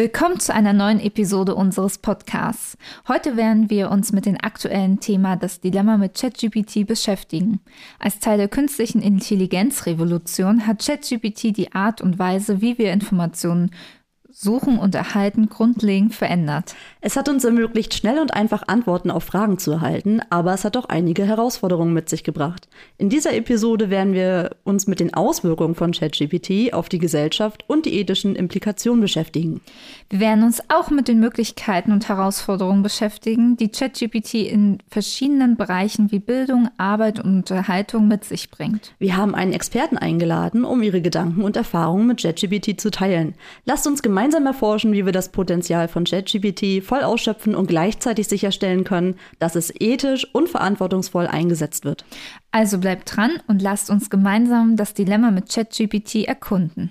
Willkommen zu einer neuen Episode unseres Podcasts. Heute werden wir uns mit dem aktuellen Thema das Dilemma mit ChatGPT beschäftigen. Als Teil der künstlichen Intelligenzrevolution hat ChatGPT die Art und Weise, wie wir Informationen Suchen und Erhalten grundlegend verändert. Es hat uns ermöglicht, schnell und einfach Antworten auf Fragen zu erhalten, aber es hat auch einige Herausforderungen mit sich gebracht. In dieser Episode werden wir uns mit den Auswirkungen von ChatGPT auf die Gesellschaft und die ethischen Implikationen beschäftigen. Wir werden uns auch mit den Möglichkeiten und Herausforderungen beschäftigen, die ChatGPT in verschiedenen Bereichen wie Bildung, Arbeit und Unterhaltung mit sich bringt. Wir haben einen Experten eingeladen, um ihre Gedanken und Erfahrungen mit ChatGPT zu teilen. Lasst uns gemeinsam gemeinsam erforschen, wie wir das Potenzial von ChatGPT voll ausschöpfen und gleichzeitig sicherstellen können, dass es ethisch und verantwortungsvoll eingesetzt wird. Also bleibt dran und lasst uns gemeinsam das Dilemma mit ChatGPT erkunden.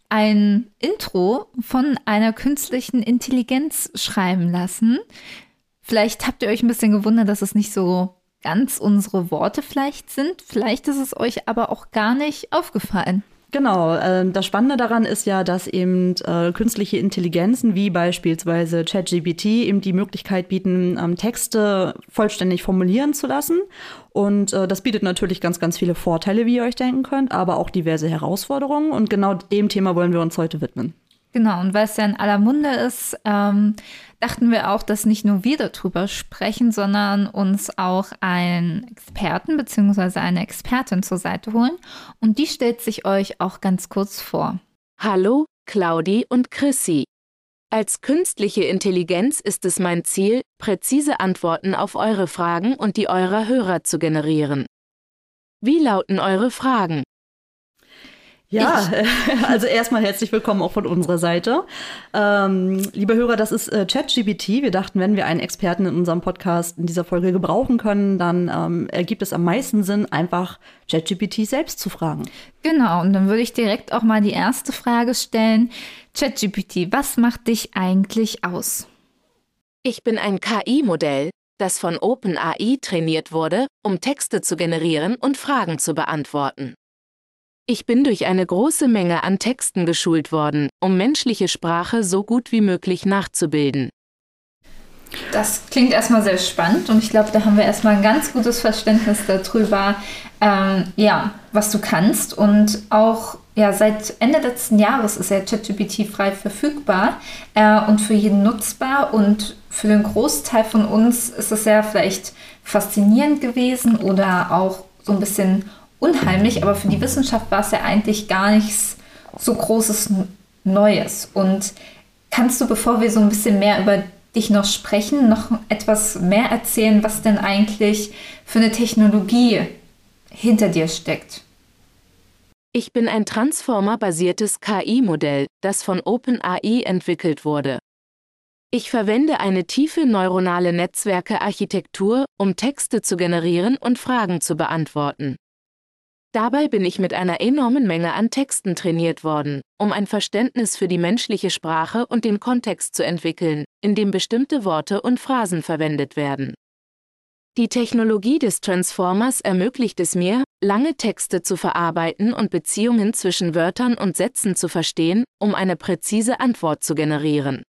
ein Intro von einer künstlichen Intelligenz schreiben lassen. Vielleicht habt ihr euch ein bisschen gewundert, dass es nicht so ganz unsere Worte vielleicht sind. Vielleicht ist es euch aber auch gar nicht aufgefallen. Genau, äh, das Spannende daran ist ja, dass eben äh, künstliche Intelligenzen wie beispielsweise ChatGPT eben die Möglichkeit bieten, ähm, Texte vollständig formulieren zu lassen. Und äh, das bietet natürlich ganz, ganz viele Vorteile, wie ihr euch denken könnt, aber auch diverse Herausforderungen. Und genau dem Thema wollen wir uns heute widmen. Genau, und weil es ja in aller Munde ist, ähm, dachten wir auch, dass nicht nur wir darüber sprechen, sondern uns auch einen Experten bzw. eine Expertin zur Seite holen. Und die stellt sich euch auch ganz kurz vor. Hallo, Claudi und Chrissy. Als künstliche Intelligenz ist es mein Ziel, präzise Antworten auf eure Fragen und die eurer Hörer zu generieren. Wie lauten eure Fragen? Ja, ich. also erstmal herzlich willkommen auch von unserer Seite. Ähm, liebe Hörer, das ist äh, ChatGPT. Wir dachten, wenn wir einen Experten in unserem Podcast in dieser Folge gebrauchen können, dann ähm, ergibt es am meisten Sinn, einfach ChatGPT selbst zu fragen. Genau, und dann würde ich direkt auch mal die erste Frage stellen. ChatGPT, was macht dich eigentlich aus? Ich bin ein KI-Modell, das von OpenAI trainiert wurde, um Texte zu generieren und Fragen zu beantworten. Ich bin durch eine große Menge an Texten geschult worden, um menschliche Sprache so gut wie möglich nachzubilden. Das klingt erstmal sehr spannend und ich glaube, da haben wir erstmal ein ganz gutes Verständnis darüber, ähm, ja, was du kannst. Und auch ja, seit Ende letzten Jahres ist ja ChatGPT frei verfügbar äh, und für jeden nutzbar. Und für den Großteil von uns ist es ja vielleicht faszinierend gewesen oder auch so ein bisschen unheimlich, aber für die Wissenschaft war es ja eigentlich gar nichts so Großes Neues. Und kannst du, bevor wir so ein bisschen mehr über dich noch sprechen, noch etwas mehr erzählen, was denn eigentlich für eine Technologie hinter dir steckt? Ich bin ein Transformer-basiertes KI-Modell, das von OpenAI entwickelt wurde. Ich verwende eine tiefe neuronale Netzwerke-Architektur, um Texte zu generieren und Fragen zu beantworten. Dabei bin ich mit einer enormen Menge an Texten trainiert worden, um ein Verständnis für die menschliche Sprache und den Kontext zu entwickeln, in dem bestimmte Worte und Phrasen verwendet werden. Die Technologie des Transformers ermöglicht es mir, lange Texte zu verarbeiten und Beziehungen zwischen Wörtern und Sätzen zu verstehen, um eine präzise Antwort zu generieren.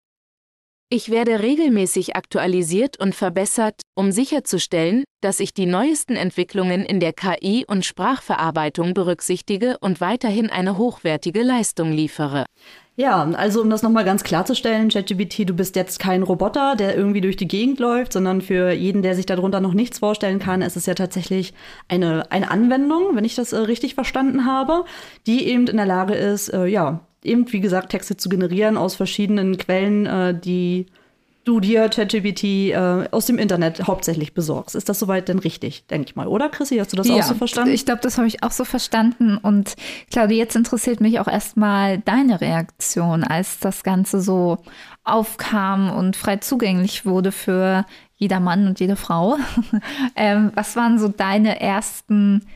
Ich werde regelmäßig aktualisiert und verbessert, um sicherzustellen, dass ich die neuesten Entwicklungen in der KI und Sprachverarbeitung berücksichtige und weiterhin eine hochwertige Leistung liefere. Ja, also um das nochmal ganz klarzustellen, ChatGPT, du bist jetzt kein Roboter, der irgendwie durch die Gegend läuft, sondern für jeden, der sich darunter noch nichts vorstellen kann, ist es ja tatsächlich eine, eine Anwendung, wenn ich das äh, richtig verstanden habe, die eben in der Lage ist, äh, ja, eben, wie gesagt, Texte zu generieren aus verschiedenen Quellen, äh, die du dir ChatGPT äh, aus dem Internet hauptsächlich besorgst. Ist das soweit denn richtig, denke ich mal, oder Chrissy? Hast du das ja, auch so verstanden? Ich glaube, das habe ich auch so verstanden. Und Claudia, jetzt interessiert mich auch erstmal deine Reaktion, als das Ganze so aufkam und frei zugänglich wurde für jeder Mann und jede Frau. ähm, was waren so deine ersten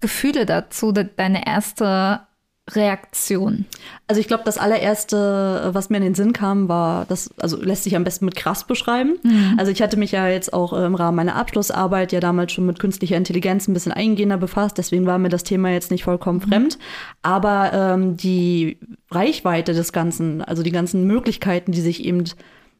Gefühle dazu, deine erste Reaktion? Also ich glaube, das allererste, was mir in den Sinn kam, war, das also lässt sich am besten mit krass beschreiben. Mhm. Also ich hatte mich ja jetzt auch im Rahmen meiner Abschlussarbeit ja damals schon mit künstlicher Intelligenz ein bisschen eingehender befasst, deswegen war mir das Thema jetzt nicht vollkommen mhm. fremd. Aber ähm, die Reichweite des Ganzen, also die ganzen Möglichkeiten, die sich eben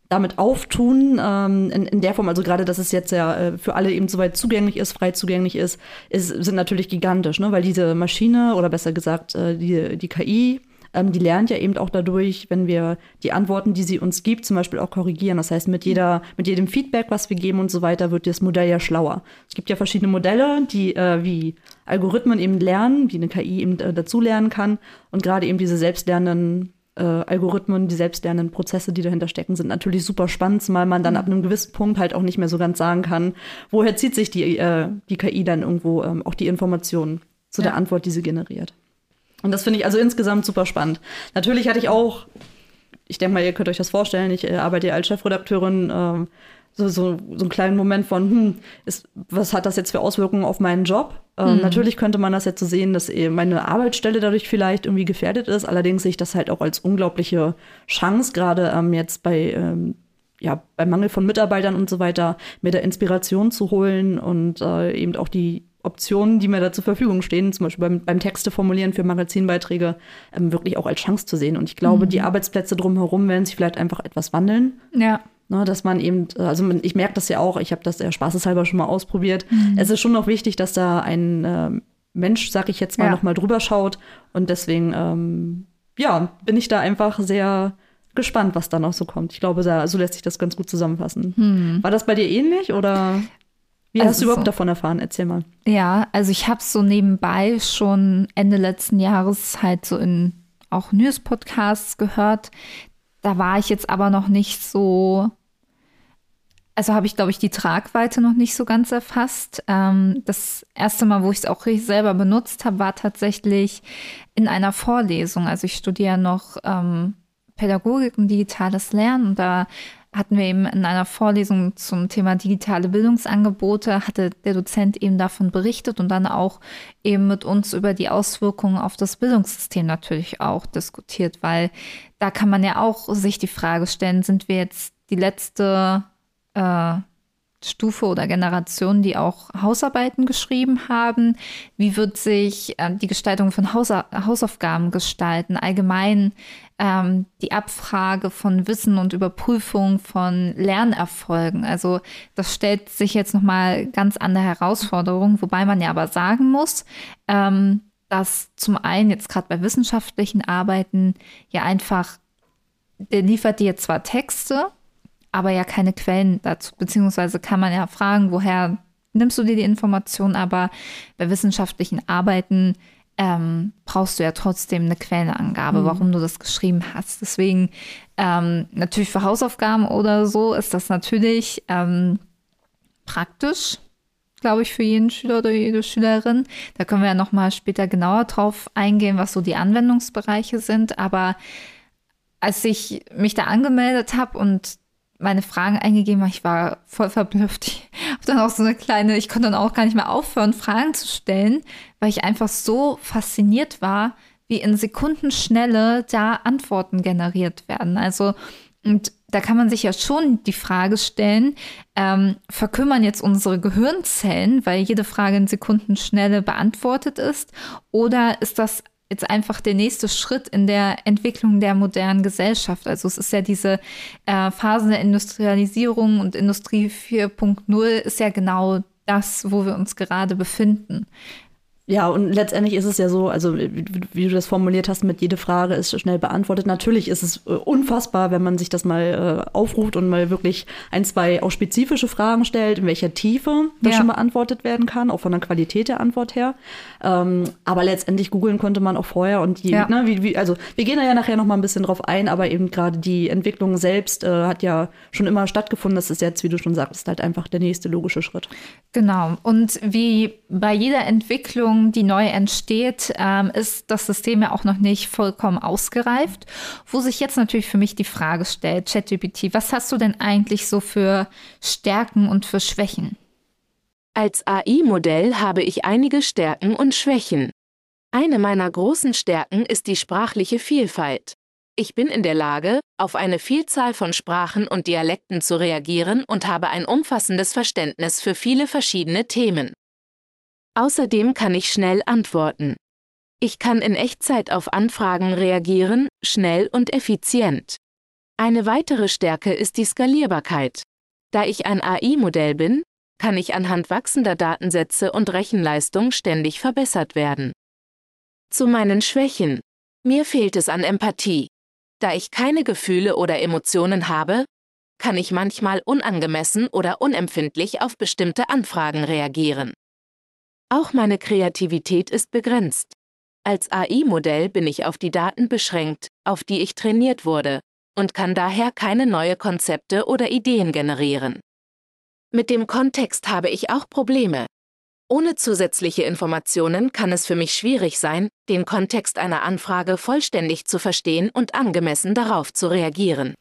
damit auftun, ähm, in, in der Form, also gerade, dass es jetzt ja äh, für alle eben soweit zugänglich ist, frei zugänglich ist, ist sind natürlich gigantisch, ne? weil diese Maschine oder besser gesagt äh, die, die KI, ähm, die lernt ja eben auch dadurch, wenn wir die Antworten, die sie uns gibt, zum Beispiel auch korrigieren. Das heißt, mit, jeder, mit jedem Feedback, was wir geben und so weiter, wird das Modell ja schlauer. Es gibt ja verschiedene Modelle, die äh, wie Algorithmen eben lernen, wie eine KI eben äh, dazu lernen kann. Und gerade eben diese selbstlernenden äh, Algorithmen, die selbstlernenden Prozesse, die dahinter stecken, sind natürlich super spannend, zumal man dann mhm. ab einem gewissen Punkt halt auch nicht mehr so ganz sagen kann, woher zieht sich die, äh, die KI dann irgendwo ähm, auch die Informationen zu ja. der Antwort, die sie generiert. Und das finde ich also insgesamt super spannend. Natürlich hatte ich auch, ich denke mal, ihr könnt euch das vorstellen, ich äh, arbeite ja als Chefredakteurin äh, so, so, so einen kleinen Moment von, hm, ist, was hat das jetzt für Auswirkungen auf meinen Job? Ähm, mhm. Natürlich könnte man das jetzt so sehen, dass eben meine Arbeitsstelle dadurch vielleicht irgendwie gefährdet ist. Allerdings sehe ich das halt auch als unglaubliche Chance, gerade ähm, jetzt bei, ähm, ja, beim Mangel von Mitarbeitern und so weiter, mir da Inspiration zu holen und äh, eben auch die Optionen, die mir da zur Verfügung stehen, zum Beispiel beim, beim Texte formulieren für Magazinbeiträge, ähm, wirklich auch als Chance zu sehen. Und ich glaube, mhm. die Arbeitsplätze drumherum werden sich vielleicht einfach etwas wandeln. Ja. Ne, dass man eben, also ich merke das ja auch, ich habe das ja spaßeshalber schon mal ausprobiert. Mhm. Es ist schon noch wichtig, dass da ein äh, Mensch, sag ich jetzt mal, ja. noch mal drüber schaut. Und deswegen, ähm, ja, bin ich da einfach sehr gespannt, was da noch so kommt. Ich glaube, da, so lässt sich das ganz gut zusammenfassen. Mhm. War das bei dir ähnlich oder wie also hast du überhaupt so, davon erfahren? Erzähl mal. Ja, also ich habe so nebenbei schon Ende letzten Jahres halt so in auch News-Podcasts gehört, da war ich jetzt aber noch nicht so, also habe ich, glaube ich, die Tragweite noch nicht so ganz erfasst. Ähm, das erste Mal, wo ich es auch selber benutzt habe, war tatsächlich in einer Vorlesung. Also ich studiere noch ähm, Pädagogik und digitales Lernen und da hatten wir eben in einer Vorlesung zum Thema digitale Bildungsangebote, hatte der Dozent eben davon berichtet und dann auch eben mit uns über die Auswirkungen auf das Bildungssystem natürlich auch diskutiert, weil da kann man ja auch sich die Frage stellen, sind wir jetzt die letzte äh, Stufe oder Generation, die auch Hausarbeiten geschrieben haben? Wie wird sich äh, die Gestaltung von Hausa Hausaufgaben gestalten? Allgemein ähm, die Abfrage von Wissen und Überprüfung von Lernerfolgen. Also das stellt sich jetzt nochmal ganz andere Herausforderungen, wobei man ja aber sagen muss, ähm, dass zum einen jetzt gerade bei wissenschaftlichen Arbeiten ja einfach, der liefert dir zwar Texte, aber ja keine Quellen dazu, beziehungsweise kann man ja fragen, woher nimmst du dir die Information, aber bei wissenschaftlichen Arbeiten ähm, brauchst du ja trotzdem eine Quellenangabe, mhm. warum du das geschrieben hast. Deswegen ähm, natürlich für Hausaufgaben oder so ist das natürlich ähm, praktisch, glaube ich, für jeden Schüler oder jede Schülerin. Da können wir ja noch mal später genauer drauf eingehen, was so die Anwendungsbereiche sind. Aber als ich mich da angemeldet habe und meine Fragen eingegeben habe, ich war voll verblüfft. Ich habe dann auch so eine kleine, ich konnte dann auch gar nicht mehr aufhören, Fragen zu stellen, weil ich einfach so fasziniert war, wie in Sekundenschnelle da Antworten generiert werden. Also, und da kann man sich ja schon die Frage stellen, ähm, verkümmern jetzt unsere Gehirnzellen, weil jede Frage in Sekundenschnelle beantwortet ist, oder ist das jetzt einfach der nächste Schritt in der Entwicklung der modernen Gesellschaft. Also es ist ja diese äh, Phase der Industrialisierung und Industrie 4.0 ist ja genau das, wo wir uns gerade befinden. Ja, und letztendlich ist es ja so, also wie, wie du das formuliert hast, mit jede Frage ist schnell beantwortet. Natürlich ist es äh, unfassbar, wenn man sich das mal äh, aufruft und mal wirklich ein, zwei auch spezifische Fragen stellt, in welcher Tiefe das ja. schon beantwortet werden kann, auch von der Qualität der Antwort her. Ähm, aber letztendlich googeln konnte man auch vorher und die, ja. ne, wie, wie, also wir gehen da ja nachher noch mal ein bisschen drauf ein, aber eben gerade die Entwicklung selbst äh, hat ja schon immer stattgefunden. Das ist jetzt, wie du schon sagst, halt einfach der nächste logische Schritt. Genau. Und wie bei jeder Entwicklung Entwicklung, die neu entsteht, ähm, ist das System ja auch noch nicht vollkommen ausgereift. Wo sich jetzt natürlich für mich die Frage stellt, ChatGPT, was hast du denn eigentlich so für Stärken und für Schwächen? Als AI-Modell habe ich einige Stärken und Schwächen. Eine meiner großen Stärken ist die sprachliche Vielfalt. Ich bin in der Lage, auf eine Vielzahl von Sprachen und Dialekten zu reagieren und habe ein umfassendes Verständnis für viele verschiedene Themen. Außerdem kann ich schnell antworten. Ich kann in Echtzeit auf Anfragen reagieren, schnell und effizient. Eine weitere Stärke ist die Skalierbarkeit. Da ich ein AI-Modell bin, kann ich anhand wachsender Datensätze und Rechenleistung ständig verbessert werden. Zu meinen Schwächen. Mir fehlt es an Empathie. Da ich keine Gefühle oder Emotionen habe, kann ich manchmal unangemessen oder unempfindlich auf bestimmte Anfragen reagieren. Auch meine Kreativität ist begrenzt. Als AI-Modell bin ich auf die Daten beschränkt, auf die ich trainiert wurde, und kann daher keine neue Konzepte oder Ideen generieren. Mit dem Kontext habe ich auch Probleme. Ohne zusätzliche Informationen kann es für mich schwierig sein, den Kontext einer Anfrage vollständig zu verstehen und angemessen darauf zu reagieren.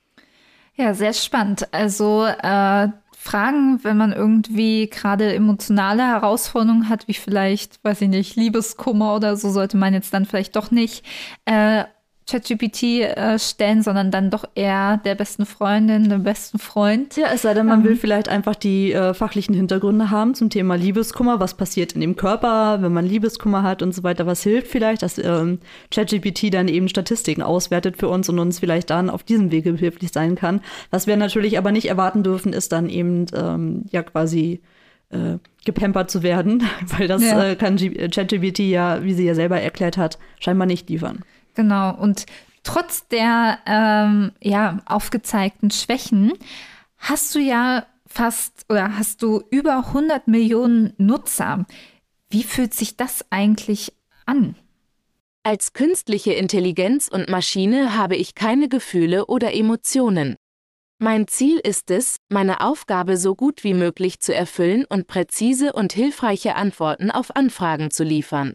Ja, sehr spannend. Also äh, Fragen, wenn man irgendwie gerade emotionale Herausforderungen hat, wie vielleicht, weiß ich nicht, Liebeskummer oder so, sollte man jetzt dann vielleicht doch nicht äh, ChatGPT äh, stellen, sondern dann doch eher der besten Freundin, dem besten Freund. Ja, es sei denn, man ähm. will vielleicht einfach die äh, fachlichen Hintergründe haben zum Thema Liebeskummer. Was passiert in dem Körper, wenn man Liebeskummer hat und so weiter? Was hilft vielleicht, dass ähm, ChatGPT dann eben Statistiken auswertet für uns und uns vielleicht dann auf diesem Wege behilflich sein kann. Was wir natürlich aber nicht erwarten dürfen, ist dann eben ähm, ja quasi äh, gepampert zu werden, weil das ja. äh, kann ChatGPT ja, wie sie ja selber erklärt hat, scheinbar nicht liefern. Genau. Und trotz der ähm, ja, aufgezeigten Schwächen hast du ja fast oder hast du über 100 Millionen Nutzer. Wie fühlt sich das eigentlich an? Als künstliche Intelligenz und Maschine habe ich keine Gefühle oder Emotionen. Mein Ziel ist es, meine Aufgabe so gut wie möglich zu erfüllen und präzise und hilfreiche Antworten auf Anfragen zu liefern.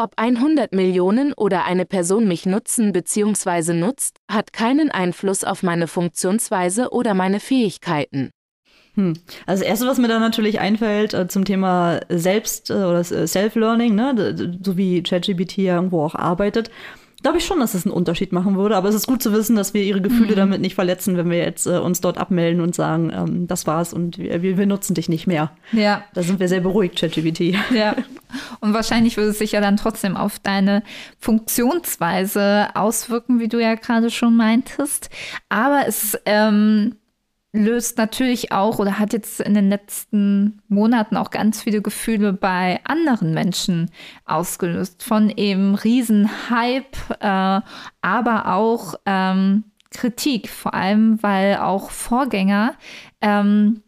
Ob 100 Millionen oder eine Person mich nutzen bzw. nutzt, hat keinen Einfluss auf meine Funktionsweise oder meine Fähigkeiten. Hm. Also das Erste, was mir da natürlich einfällt äh, zum Thema Selbst- äh, oder Self-Learning, ne, so wie ChatGPT ja irgendwo auch arbeitet, glaube ich schon, dass es einen Unterschied machen würde. Aber es ist gut zu wissen, dass wir ihre Gefühle mhm. damit nicht verletzen, wenn wir jetzt äh, uns dort abmelden und sagen, ähm, das war's und wir, wir, nutzen dich nicht mehr. Ja. Da sind wir sehr beruhigt, ChatGPT. Ja. Und wahrscheinlich würde es sich ja dann trotzdem auf deine Funktionsweise auswirken, wie du ja gerade schon meintest. Aber es ähm, löst natürlich auch oder hat jetzt in den letzten Monaten auch ganz viele Gefühle bei anderen Menschen ausgelöst. Von eben Riesenhype, äh, aber auch ähm, Kritik, vor allem weil auch Vorgänger ähm,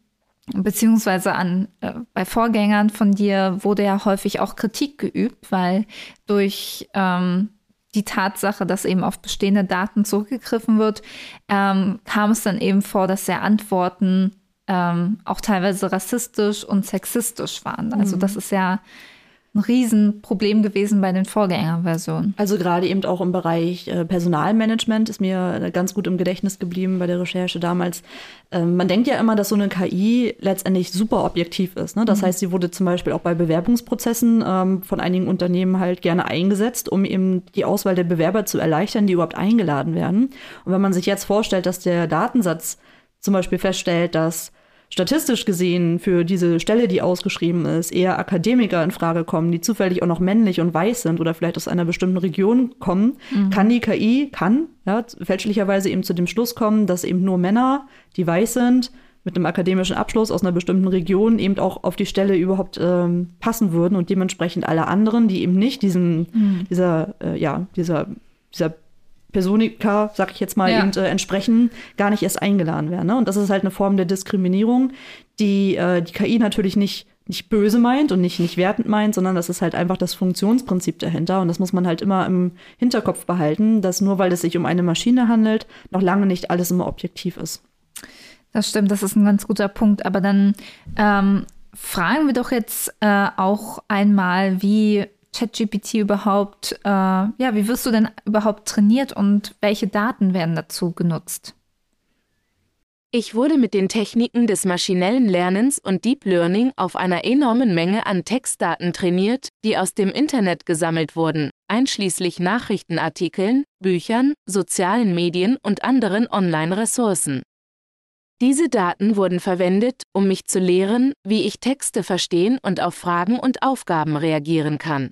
beziehungsweise an äh, bei Vorgängern von dir wurde ja häufig auch Kritik geübt, weil durch ähm, die Tatsache, dass eben auf bestehende Daten zurückgegriffen wird, ähm, kam es dann eben vor, dass der Antworten ähm, auch teilweise rassistisch und sexistisch waren. Also mhm. das ist ja ein Riesenproblem gewesen bei den Vorgängerversionen. Also gerade eben auch im Bereich äh, Personalmanagement ist mir ganz gut im Gedächtnis geblieben bei der Recherche damals. Ähm, man denkt ja immer, dass so eine KI letztendlich super objektiv ist. Ne? Das mhm. heißt, sie wurde zum Beispiel auch bei Bewerbungsprozessen ähm, von einigen Unternehmen halt gerne eingesetzt, um eben die Auswahl der Bewerber zu erleichtern, die überhaupt eingeladen werden. Und wenn man sich jetzt vorstellt, dass der Datensatz zum Beispiel feststellt, dass statistisch gesehen für diese Stelle, die ausgeschrieben ist, eher Akademiker in Frage kommen, die zufällig auch noch männlich und weiß sind oder vielleicht aus einer bestimmten Region kommen, mhm. kann die KI, kann, ja, fälschlicherweise eben zu dem Schluss kommen, dass eben nur Männer, die weiß sind, mit einem akademischen Abschluss aus einer bestimmten Region eben auch auf die Stelle überhaupt ähm, passen würden und dementsprechend alle anderen, die eben nicht diesen, mhm. dieser, äh, ja, dieser, dieser Personika, sag ich jetzt mal, ja. eben äh, entsprechen, gar nicht erst eingeladen werden. Ne? Und das ist halt eine Form der Diskriminierung, die äh, die KI natürlich nicht, nicht böse meint und nicht, nicht wertend meint, sondern das ist halt einfach das Funktionsprinzip dahinter. Und das muss man halt immer im Hinterkopf behalten, dass nur weil es sich um eine Maschine handelt, noch lange nicht alles immer objektiv ist. Das stimmt, das ist ein ganz guter Punkt. Aber dann ähm, fragen wir doch jetzt äh, auch einmal, wie ChatGPT überhaupt, äh, ja, wie wirst du denn überhaupt trainiert und welche Daten werden dazu genutzt? Ich wurde mit den Techniken des maschinellen Lernens und Deep Learning auf einer enormen Menge an Textdaten trainiert, die aus dem Internet gesammelt wurden, einschließlich Nachrichtenartikeln, Büchern, sozialen Medien und anderen Online-Ressourcen. Diese Daten wurden verwendet, um mich zu lehren, wie ich Texte verstehen und auf Fragen und Aufgaben reagieren kann.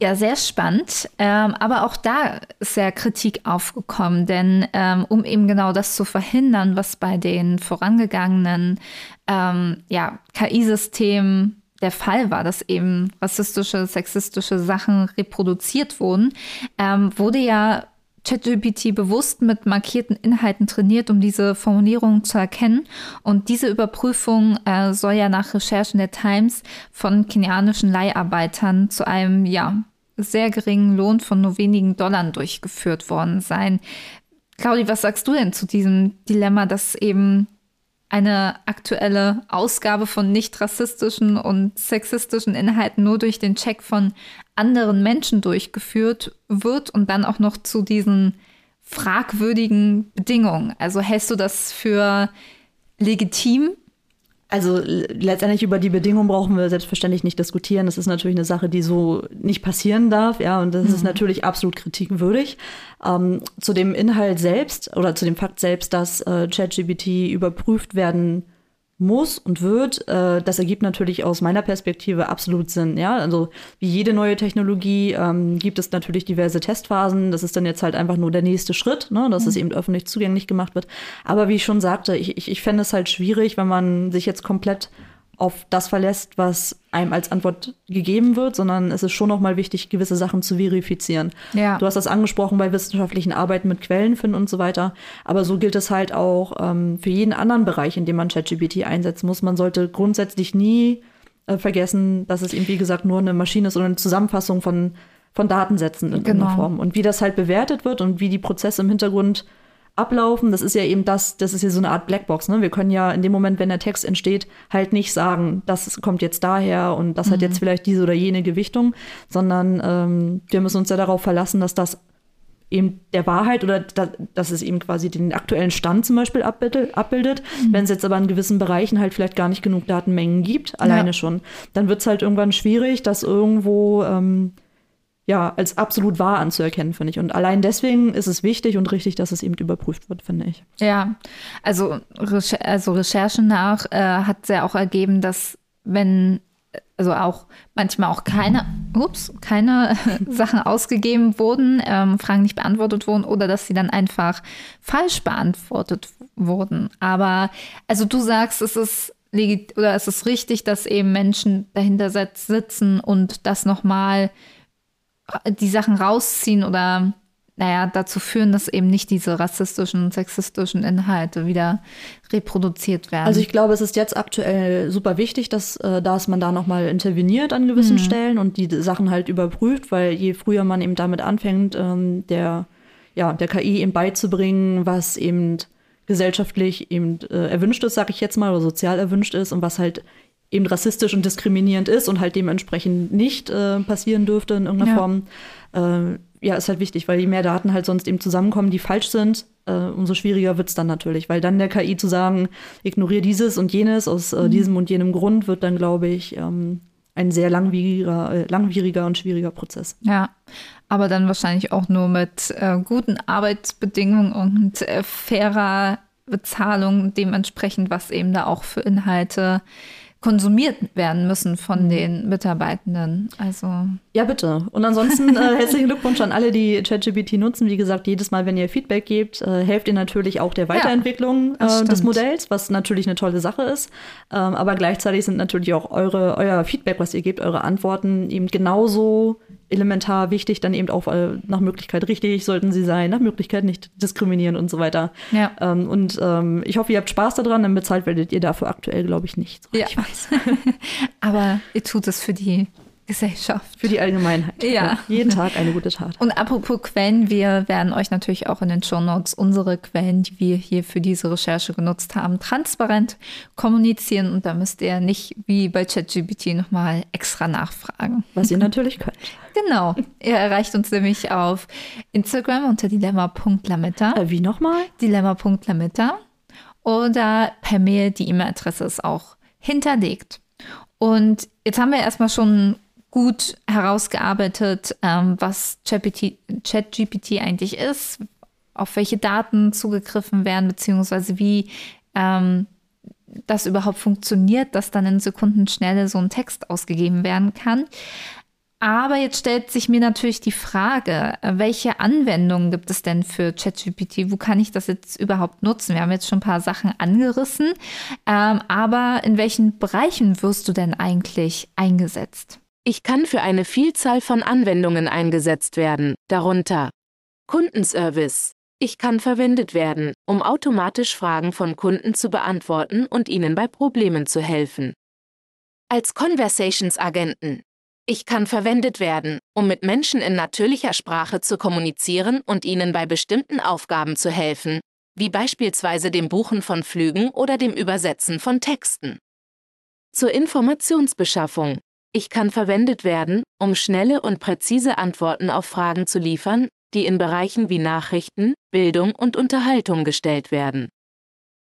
Ja, sehr spannend. Ähm, aber auch da ist ja Kritik aufgekommen, denn ähm, um eben genau das zu verhindern, was bei den vorangegangenen ähm, ja, KI-Systemen der Fall war, dass eben rassistische, sexistische Sachen reproduziert wurden, ähm, wurde ja ChatGPT bewusst mit markierten Inhalten trainiert, um diese Formulierungen zu erkennen. Und diese Überprüfung äh, soll ja nach Recherchen der Times von kenianischen Leiharbeitern zu einem ja sehr geringen Lohn von nur wenigen Dollar durchgeführt worden sein. Claudi, was sagst du denn zu diesem Dilemma, dass eben eine aktuelle Ausgabe von nicht rassistischen und sexistischen Inhalten nur durch den Check von anderen Menschen durchgeführt wird und dann auch noch zu diesen fragwürdigen Bedingungen. Also hältst du das für legitim, also letztendlich über die Bedingungen brauchen wir selbstverständlich nicht diskutieren. Das ist natürlich eine Sache, die so nicht passieren darf, ja, und das mhm. ist natürlich absolut kritikwürdig. Ähm, zu dem Inhalt selbst oder zu dem Fakt selbst, dass äh, ChatGPT überprüft werden muss und wird, äh, das ergibt natürlich aus meiner Perspektive absolut Sinn. Ja, also wie jede neue Technologie ähm, gibt es natürlich diverse Testphasen. Das ist dann jetzt halt einfach nur der nächste Schritt, ne, dass mhm. es eben öffentlich zugänglich gemacht wird. Aber wie ich schon sagte, ich, ich, ich fände es halt schwierig, wenn man sich jetzt komplett auf das verlässt, was einem als Antwort gegeben wird, sondern es ist schon noch mal wichtig, gewisse Sachen zu verifizieren. Ja. Du hast das angesprochen bei wissenschaftlichen Arbeiten mit Quellen finden und so weiter. Aber so gilt es halt auch ähm, für jeden anderen Bereich, in dem man ChatGPT einsetzen muss. Man sollte grundsätzlich nie äh, vergessen, dass es eben, wie gesagt, nur eine Maschine ist oder eine Zusammenfassung von, von Datensätzen in genau. Form. Und wie das halt bewertet wird und wie die Prozesse im Hintergrund ablaufen. Das ist ja eben das, das ist ja so eine Art Blackbox. Ne? Wir können ja in dem Moment, wenn der Text entsteht, halt nicht sagen, das kommt jetzt daher und das mhm. hat jetzt vielleicht diese oder jene Gewichtung, sondern ähm, wir müssen uns ja darauf verlassen, dass das eben der Wahrheit oder da, dass es eben quasi den aktuellen Stand zum Beispiel abbildet. abbildet. Mhm. Wenn es jetzt aber in gewissen Bereichen halt vielleicht gar nicht genug Datenmengen gibt, alleine ja. schon, dann wird es halt irgendwann schwierig, dass irgendwo ähm, ja, als absolut wahr anzuerkennen, finde ich. Und allein deswegen ist es wichtig und richtig, dass es eben überprüft wird, finde ich. Ja, also, Recher also Recherchen nach äh, hat ja auch ergeben, dass wenn also auch manchmal auch keine, ups, keine Sachen ausgegeben wurden, ähm, Fragen nicht beantwortet wurden oder dass sie dann einfach falsch beantwortet wurden. Aber also du sagst, es ist legit oder es ist richtig, dass eben Menschen dahinter sitzen und das nochmal die Sachen rausziehen oder naja, dazu führen, dass eben nicht diese rassistischen und sexistischen Inhalte wieder reproduziert werden. Also ich glaube, es ist jetzt aktuell super wichtig, dass, äh, dass man da nochmal interveniert an gewissen mhm. Stellen und die Sachen halt überprüft, weil je früher man eben damit anfängt, ähm, der, ja, der KI eben beizubringen, was eben gesellschaftlich eben äh, erwünscht ist, sag ich jetzt mal, oder sozial erwünscht ist und was halt eben rassistisch und diskriminierend ist und halt dementsprechend nicht äh, passieren dürfte in irgendeiner ja. Form, äh, ja, ist halt wichtig, weil je mehr Daten halt sonst eben zusammenkommen, die falsch sind, äh, umso schwieriger wird es dann natürlich. Weil dann der KI zu sagen, ignoriere dieses und jenes aus äh, mhm. diesem und jenem Grund, wird dann, glaube ich, ähm, ein sehr langwieriger, äh, langwieriger und schwieriger Prozess. Ja, aber dann wahrscheinlich auch nur mit äh, guten Arbeitsbedingungen und fairer Bezahlung dementsprechend, was eben da auch für Inhalte konsumiert werden müssen von mhm. den Mitarbeitenden. Also ja, bitte. Und ansonsten äh, herzlichen Glückwunsch an alle, die ChatGPT nutzen. Wie gesagt, jedes Mal, wenn ihr Feedback gebt, äh, helft ihr natürlich auch der Weiterentwicklung ja, äh, des Modells, was natürlich eine tolle Sache ist. Ähm, aber gleichzeitig sind natürlich auch eure, euer Feedback, was ihr gebt, eure Antworten eben genauso elementar wichtig, dann eben auch äh, nach Möglichkeit richtig sollten sie sein, nach Möglichkeit nicht diskriminieren und so weiter. Ja. Ähm, und ähm, ich hoffe, ihr habt Spaß daran, denn bezahlt werdet ihr dafür aktuell, glaube ich, nicht. Ja. Ich weiß. Aber ihr tut es für die Gesellschaft. Für die Allgemeinheit. Ja. ja. Jeden Tag eine gute Tat. Und apropos Quellen, wir werden euch natürlich auch in den Show Notes unsere Quellen, die wir hier für diese Recherche genutzt haben, transparent kommunizieren. Und da müsst ihr nicht wie bei ChatGPT nochmal extra nachfragen. Was ihr natürlich könnt. Genau. Ihr erreicht uns nämlich auf Instagram unter dilemma.lametta. Äh, wie nochmal? Dilemma.lametta. Oder per Mail, die E-Mail-Adresse ist auch hinterlegt. Und jetzt haben wir erstmal schon gut herausgearbeitet, ähm, was ChatGPT eigentlich ist, auf welche Daten zugegriffen werden, beziehungsweise wie ähm, das überhaupt funktioniert, dass dann in Sekundenschnelle so ein Text ausgegeben werden kann. Aber jetzt stellt sich mir natürlich die Frage, welche Anwendungen gibt es denn für ChatGPT? Wo kann ich das jetzt überhaupt nutzen? Wir haben jetzt schon ein paar Sachen angerissen, ähm, aber in welchen Bereichen wirst du denn eigentlich eingesetzt? Ich kann für eine Vielzahl von Anwendungen eingesetzt werden, darunter Kundenservice. Ich kann verwendet werden, um automatisch Fragen von Kunden zu beantworten und ihnen bei Problemen zu helfen. Als Conversations-Agenten. Ich kann verwendet werden, um mit Menschen in natürlicher Sprache zu kommunizieren und ihnen bei bestimmten Aufgaben zu helfen, wie beispielsweise dem Buchen von Flügen oder dem Übersetzen von Texten. Zur Informationsbeschaffung. Ich kann verwendet werden, um schnelle und präzise Antworten auf Fragen zu liefern, die in Bereichen wie Nachrichten, Bildung und Unterhaltung gestellt werden.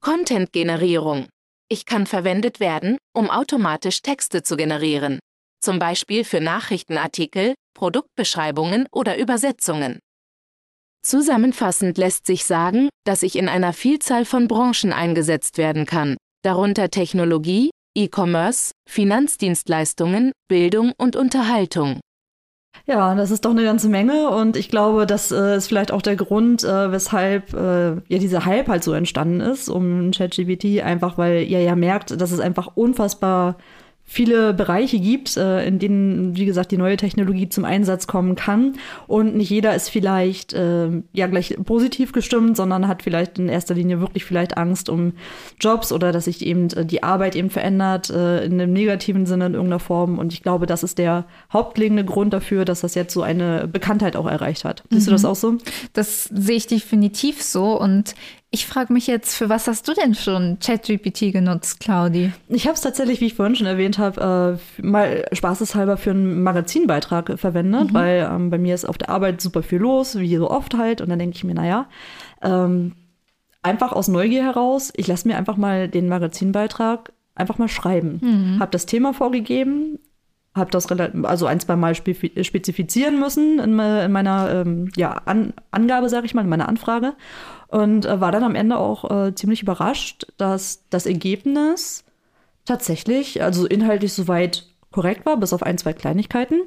Content-Generierung. Ich kann verwendet werden, um automatisch Texte zu generieren, zum Beispiel für Nachrichtenartikel, Produktbeschreibungen oder Übersetzungen. Zusammenfassend lässt sich sagen, dass ich in einer Vielzahl von Branchen eingesetzt werden kann, darunter Technologie, E-Commerce, Finanzdienstleistungen, Bildung und Unterhaltung. Ja, das ist doch eine ganze Menge und ich glaube, das äh, ist vielleicht auch der Grund, äh, weshalb äh, ja dieser Hype halt so entstanden ist um ChatGPT, einfach weil ihr ja merkt, dass es einfach unfassbar viele Bereiche gibt, äh, in denen, wie gesagt, die neue Technologie zum Einsatz kommen kann. Und nicht jeder ist vielleicht äh, ja gleich positiv gestimmt, sondern hat vielleicht in erster Linie wirklich vielleicht Angst um Jobs oder dass sich eben äh, die Arbeit eben verändert äh, in einem negativen Sinne in irgendeiner Form. Und ich glaube, das ist der hauptlegende Grund dafür, dass das jetzt so eine Bekanntheit auch erreicht hat. Siehst mhm. du das auch so? Das sehe ich definitiv so. Und ich frage mich jetzt, für was hast du denn schon ChatGPT genutzt, Claudi? Ich habe es tatsächlich, wie ich vorhin schon erwähnt habe, äh, mal spaßeshalber für einen Magazinbeitrag verwendet, mhm. weil ähm, bei mir ist auf der Arbeit super viel los, wie so oft halt. Und dann denke ich mir, naja, ähm, einfach aus Neugier heraus, ich lasse mir einfach mal den Magazinbeitrag einfach mal schreiben. Mhm. Habe das Thema vorgegeben, habe das also ein, zwei Mal spezifizieren müssen in, meiner ähm, ja, An Angabe, sage ich mal, in meiner Anfrage und äh, war dann am Ende auch äh, ziemlich überrascht, dass das Ergebnis tatsächlich, also inhaltlich soweit korrekt war, bis auf ein, zwei Kleinigkeiten.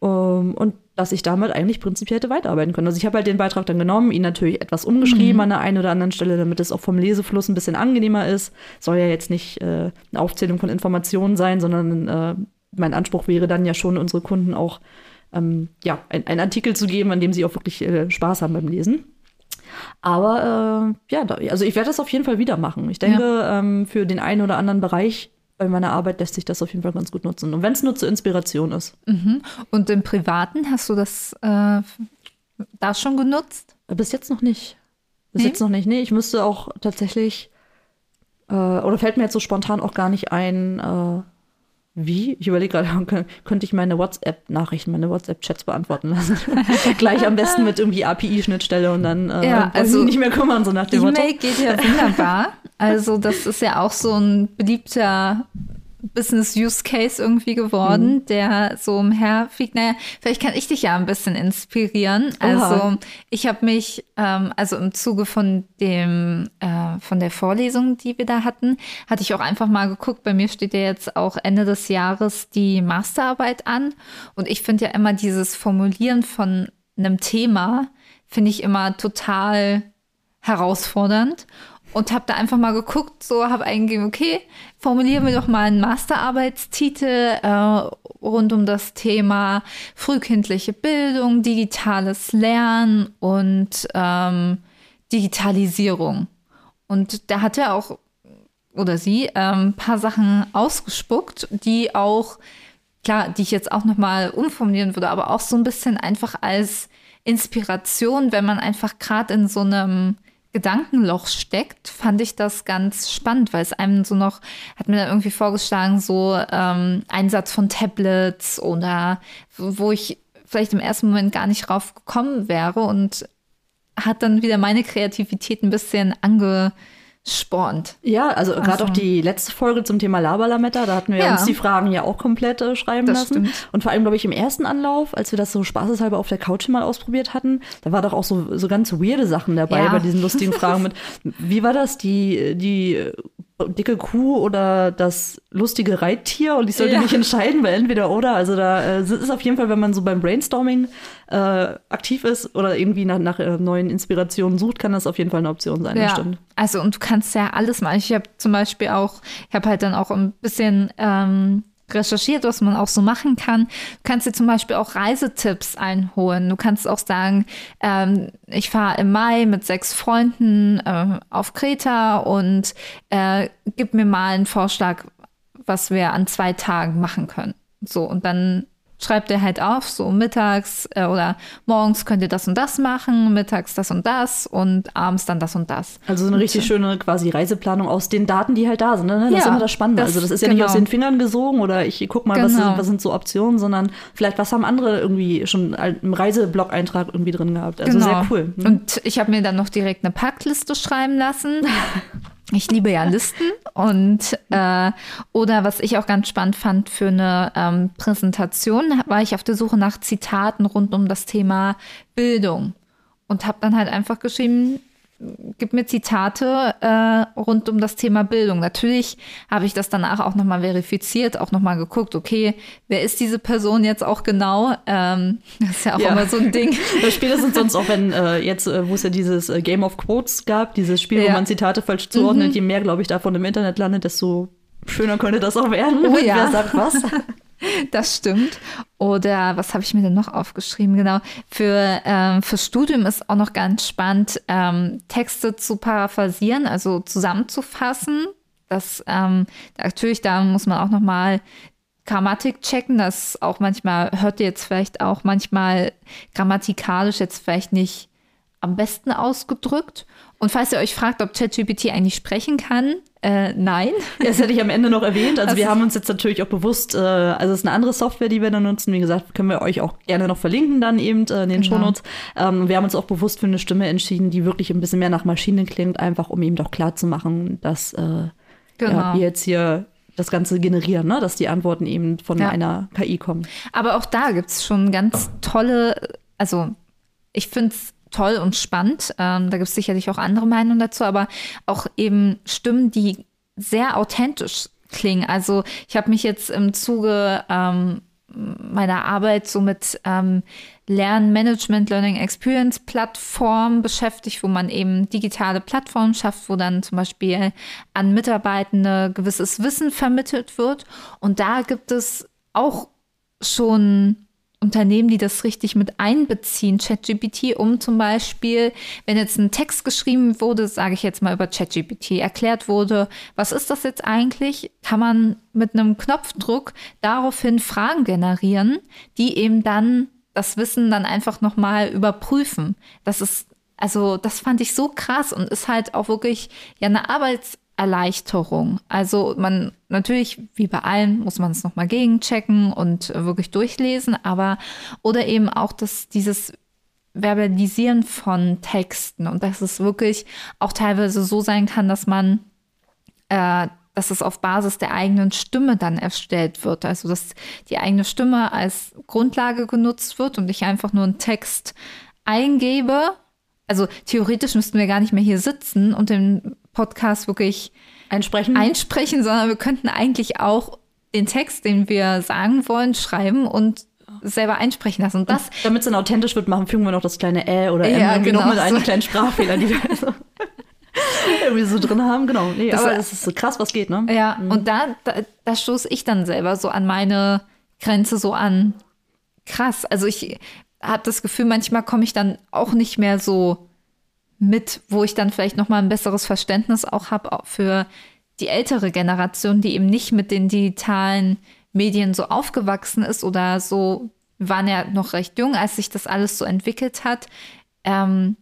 Um, ähm, und dass ich damit eigentlich prinzipiell hätte weiterarbeiten können. Also ich habe halt den Beitrag dann genommen, ihn natürlich etwas umgeschrieben mhm. an der einen oder anderen Stelle, damit es auch vom Lesefluss ein bisschen angenehmer ist. Soll ja jetzt nicht äh, eine Aufzählung von Informationen sein, sondern äh, mein Anspruch wäre dann ja schon, unsere Kunden auch ähm, ja, einen Artikel zu geben, an dem sie auch wirklich äh, Spaß haben beim Lesen. Aber äh, ja, da, also ich werde das auf jeden Fall wieder machen. Ich denke, ja. ähm, für den einen oder anderen Bereich bei meiner Arbeit lässt sich das auf jeden Fall ganz gut nutzen. Und wenn es nur zur Inspiration ist. Mhm. Und im Privaten hast du das äh, da schon genutzt? Bis jetzt noch nicht. Bis nee? jetzt noch nicht. Nee, ich müsste auch tatsächlich, äh, oder fällt mir jetzt so spontan auch gar nicht ein, äh, wie? Ich überlege gerade, könnte ich meine WhatsApp-Nachrichten, meine WhatsApp-Chats beantworten lassen. Gleich am besten mit irgendwie API-Schnittstelle und dann äh, ja, also nicht mehr kümmern, so nach dem E-Mail geht ja wunderbar. Also das ist ja auch so ein beliebter Business-Use-Case irgendwie geworden, mhm. der so umherfliegt. Naja, vielleicht kann ich dich ja ein bisschen inspirieren. Oha. Also ich habe mich, ähm, also im Zuge von dem, äh, von der Vorlesung, die wir da hatten, hatte ich auch einfach mal geguckt. Bei mir steht ja jetzt auch Ende des Jahres die Masterarbeit an. Und ich finde ja immer dieses Formulieren von einem Thema, finde ich immer total herausfordernd und habe da einfach mal geguckt, so habe eingegeben, okay, formulieren wir doch mal einen Masterarbeitstitel äh, rund um das Thema frühkindliche Bildung, digitales Lernen und ähm, Digitalisierung. Und da hat er auch oder sie ähm, paar Sachen ausgespuckt, die auch klar, die ich jetzt auch noch mal umformulieren würde, aber auch so ein bisschen einfach als Inspiration, wenn man einfach gerade in so einem Gedankenloch steckt, fand ich das ganz spannend, weil es einem so noch, hat mir dann irgendwie vorgeschlagen, so ähm, Einsatz von Tablets oder wo ich vielleicht im ersten Moment gar nicht drauf gekommen wäre und hat dann wieder meine Kreativität ein bisschen ange spornt. Ja, also gerade auch die letzte Folge zum Thema Labalametta, da hatten wir ja. uns die Fragen ja auch komplett äh, schreiben das lassen. Stimmt. Und vor allem, glaube ich, im ersten Anlauf, als wir das so spaßeshalber auf der Couch mal ausprobiert hatten, da war doch auch so, so ganz weirde Sachen dabei ja. bei diesen lustigen Fragen mit, wie war das, die, die dicke Kuh oder das lustige Reittier und ich sollte ja. mich entscheiden, weil entweder oder. Also da äh, ist auf jeden Fall, wenn man so beim Brainstorming äh, aktiv ist oder irgendwie nach, nach äh, neuen Inspirationen sucht, kann das auf jeden Fall eine Option sein. Ja. Also und du kannst ja alles machen. Ich habe zum Beispiel auch, ich habe halt dann auch ein bisschen ähm, recherchiert, was man auch so machen kann. Du kannst dir zum Beispiel auch Reisetipps einholen. Du kannst auch sagen, ähm, ich fahre im Mai mit sechs Freunden äh, auf Kreta und äh, gib mir mal einen Vorschlag, was wir an zwei Tagen machen können. So, und dann schreibt er halt auf, so mittags äh, oder morgens könnt ihr das und das machen, mittags das und das und abends dann das und das. Also so eine richtig schöne quasi Reiseplanung aus den Daten, die halt da sind. Ne? Das ja, ist immer das Spannende. Das, also das ist ja genau. nicht aus den Fingern gesogen oder ich guck mal, genau. was, sind, was sind so Optionen, sondern vielleicht, was haben andere irgendwie schon im Reiseblog-Eintrag irgendwie drin gehabt. Also genau. sehr cool. Mhm. Und ich habe mir dann noch direkt eine Packliste schreiben lassen. Ich liebe ja Listen und äh, oder was ich auch ganz spannend fand für eine ähm, Präsentation, war ich auf der Suche nach Zitaten rund um das Thema Bildung und habe dann halt einfach geschrieben, gib mir Zitate äh, rund um das Thema Bildung. Natürlich habe ich das danach auch nochmal verifiziert, auch nochmal geguckt, okay, wer ist diese Person jetzt auch genau? Ähm, das ist ja auch ja. immer so ein Ding. Spätestens sonst auch, wenn äh, jetzt, äh, wo es ja dieses äh, Game of Quotes gab, dieses Spiel, ja. wo man Zitate falsch zuordnet, mhm. je mehr, glaube ich, davon im Internet landet, desto schöner könnte das auch werden. Oh ja. Wer sagt was? Das stimmt. Oder was habe ich mir denn noch aufgeschrieben? Genau. Für, ähm, für Studium ist auch noch ganz spannend, ähm, Texte zu paraphrasieren, also zusammenzufassen. Das ähm, natürlich, da muss man auch noch mal Grammatik checken. Das auch manchmal, hört ihr jetzt vielleicht auch manchmal grammatikalisch jetzt vielleicht nicht am besten ausgedrückt. Und falls ihr euch fragt, ob ChatGPT eigentlich sprechen kann, äh, nein. Das hätte ich am Ende noch erwähnt. Also, also wir haben uns jetzt natürlich auch bewusst, äh, also es ist eine andere Software, die wir dann nutzen. Wie gesagt, können wir euch auch gerne noch verlinken dann eben äh, in den genau. Shownotes. Ähm, wir haben uns auch bewusst für eine Stimme entschieden, die wirklich ein bisschen mehr nach Maschine klingt, einfach um eben doch klar zu machen, dass äh, genau. ja, wir jetzt hier das Ganze generieren, ne? dass die Antworten eben von ja. einer KI kommen. Aber auch da gibt es schon ganz tolle, also ich finde es toll und spannend. Ähm, da gibt es sicherlich auch andere Meinungen dazu, aber auch eben Stimmen, die sehr authentisch klingen. Also ich habe mich jetzt im Zuge ähm, meiner Arbeit so mit ähm, Lernmanagement, Learning Experience Plattform beschäftigt, wo man eben digitale Plattformen schafft, wo dann zum Beispiel an Mitarbeitende gewisses Wissen vermittelt wird. Und da gibt es auch schon Unternehmen, die das richtig mit einbeziehen, ChatGPT, um zum Beispiel, wenn jetzt ein Text geschrieben wurde, sage ich jetzt mal über ChatGPT, erklärt wurde, was ist das jetzt eigentlich, kann man mit einem Knopfdruck daraufhin Fragen generieren, die eben dann das Wissen dann einfach nochmal überprüfen. Das ist also das fand ich so krass und ist halt auch wirklich ja eine Arbeits Erleichterung. Also man natürlich, wie bei allen, muss man es nochmal gegenchecken und wirklich durchlesen, aber oder eben auch das, dieses Verbalisieren von Texten und dass es wirklich auch teilweise so sein kann, dass man äh, dass es auf Basis der eigenen Stimme dann erstellt wird. Also dass die eigene Stimme als Grundlage genutzt wird und ich einfach nur einen Text eingebe. Also theoretisch müssten wir gar nicht mehr hier sitzen und den Podcast wirklich Einsprechen. einsprechen, sondern wir könnten eigentlich auch den Text, den wir sagen wollen, schreiben und selber einsprechen lassen. Und das, Damit es dann authentisch wird, machen, fügen wir noch das kleine Ä oder M Ja, genau noch mit einem so. kleinen Sprachfehler, die wir so irgendwie so drin haben. Genau. Nee, Das aber es ist so krass, was geht, ne? ja, und da, da, da stoße ich dann selber so an meine Grenze so an. Krass. Also ich habe das Gefühl, manchmal komme ich dann auch nicht mehr so mit, wo ich dann vielleicht noch mal ein besseres Verständnis auch habe für die ältere Generation, die eben nicht mit den digitalen Medien so aufgewachsen ist oder so, waren ja noch recht jung, als sich das alles so entwickelt hat. Ähm,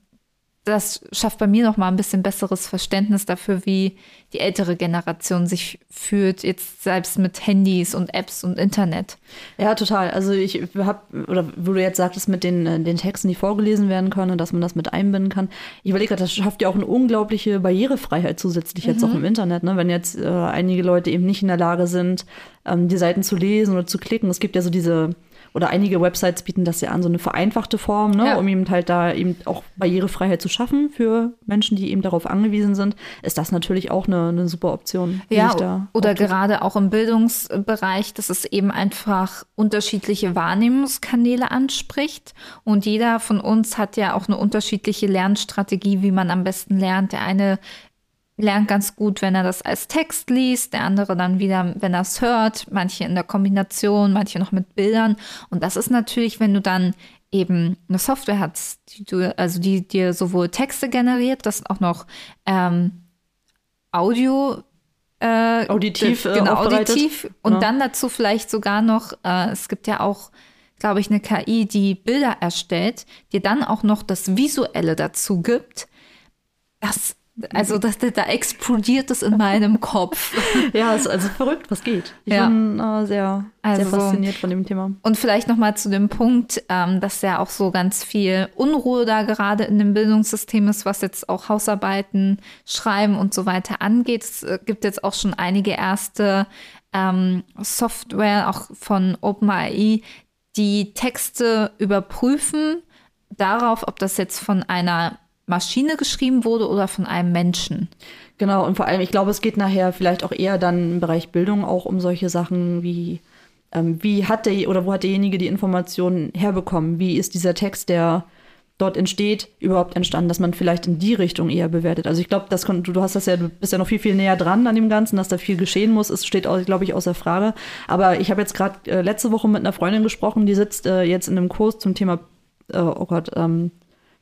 das schafft bei mir noch mal ein bisschen besseres Verständnis dafür, wie die ältere Generation sich fühlt, jetzt selbst mit Handys und Apps und Internet. Ja, total. Also ich habe, oder wo du jetzt sagtest, mit den, äh, den Texten, die vorgelesen werden können, dass man das mit einbinden kann. Ich überlege gerade, das schafft ja auch eine unglaubliche Barrierefreiheit zusätzlich jetzt auch im Internet. Ne? Wenn jetzt äh, einige Leute eben nicht in der Lage sind, ähm, die Seiten zu lesen oder zu klicken. Es gibt ja so diese, oder einige Websites bieten das ja an, so eine vereinfachte Form, ne? Ja. um eben halt da eben auch Barrierefreiheit zu schaffen für Menschen, die eben darauf angewiesen sind, ist das natürlich auch eine, eine super Option. Ja, oder auftut. gerade auch im Bildungsbereich, dass es eben einfach unterschiedliche Wahrnehmungskanäle anspricht. Und jeder von uns hat ja auch eine unterschiedliche Lernstrategie, wie man am besten lernt. Der eine lernt ganz gut, wenn er das als Text liest, der andere dann wieder, wenn er es hört, manche in der Kombination, manche noch mit Bildern. Und das ist natürlich, wenn du dann eben eine Software hast, die du, also die dir sowohl Texte generiert, das auch noch ähm, Audio äh, Auditiv, äh, genau, auditiv und Ja. dann dazu vielleicht sogar noch, äh, es gibt ja auch, glaube ich, eine KI, die Bilder erstellt, dir dann auch noch das Visuelle dazu gibt. Das, also das, da explodiert es in meinem Kopf. Ja, ist also verrückt, was geht. Ich Ja. bin äh, sehr, Also- sehr fasziniert von dem Thema. Und vielleicht noch mal zu dem Punkt, ähm, dass ja auch so ganz viel Unruhe da gerade in dem Bildungssystem ist, was jetzt auch Hausarbeiten, Schreiben und so weiter angeht. Es äh, gibt jetzt auch schon einige erste ähm, Software, auch von OpenAI, die Texte überprüfen darauf, ob das jetzt von einer Maschine geschrieben wurde oder von einem Menschen. Genau, und vor allem, ich glaube, es geht nachher vielleicht auch eher dann im Bereich Bildung auch um solche Sachen wie, ähm, wie hat der oder wo hat derjenige die Informationen herbekommen? Wie ist dieser Text, der dort entsteht, überhaupt entstanden, dass man vielleicht in die Richtung eher bewertet. Also ich glaube, das kon- du, hast das ja, du bist ja noch viel, viel näher dran an dem Ganzen, dass da viel geschehen muss. Es steht, glaube ich, außer Frage. Aber ich habe jetzt gerade äh, letzte Woche mit einer Freundin gesprochen, die sitzt äh, jetzt in einem Kurs zum Thema, äh, oh Gott, ähm,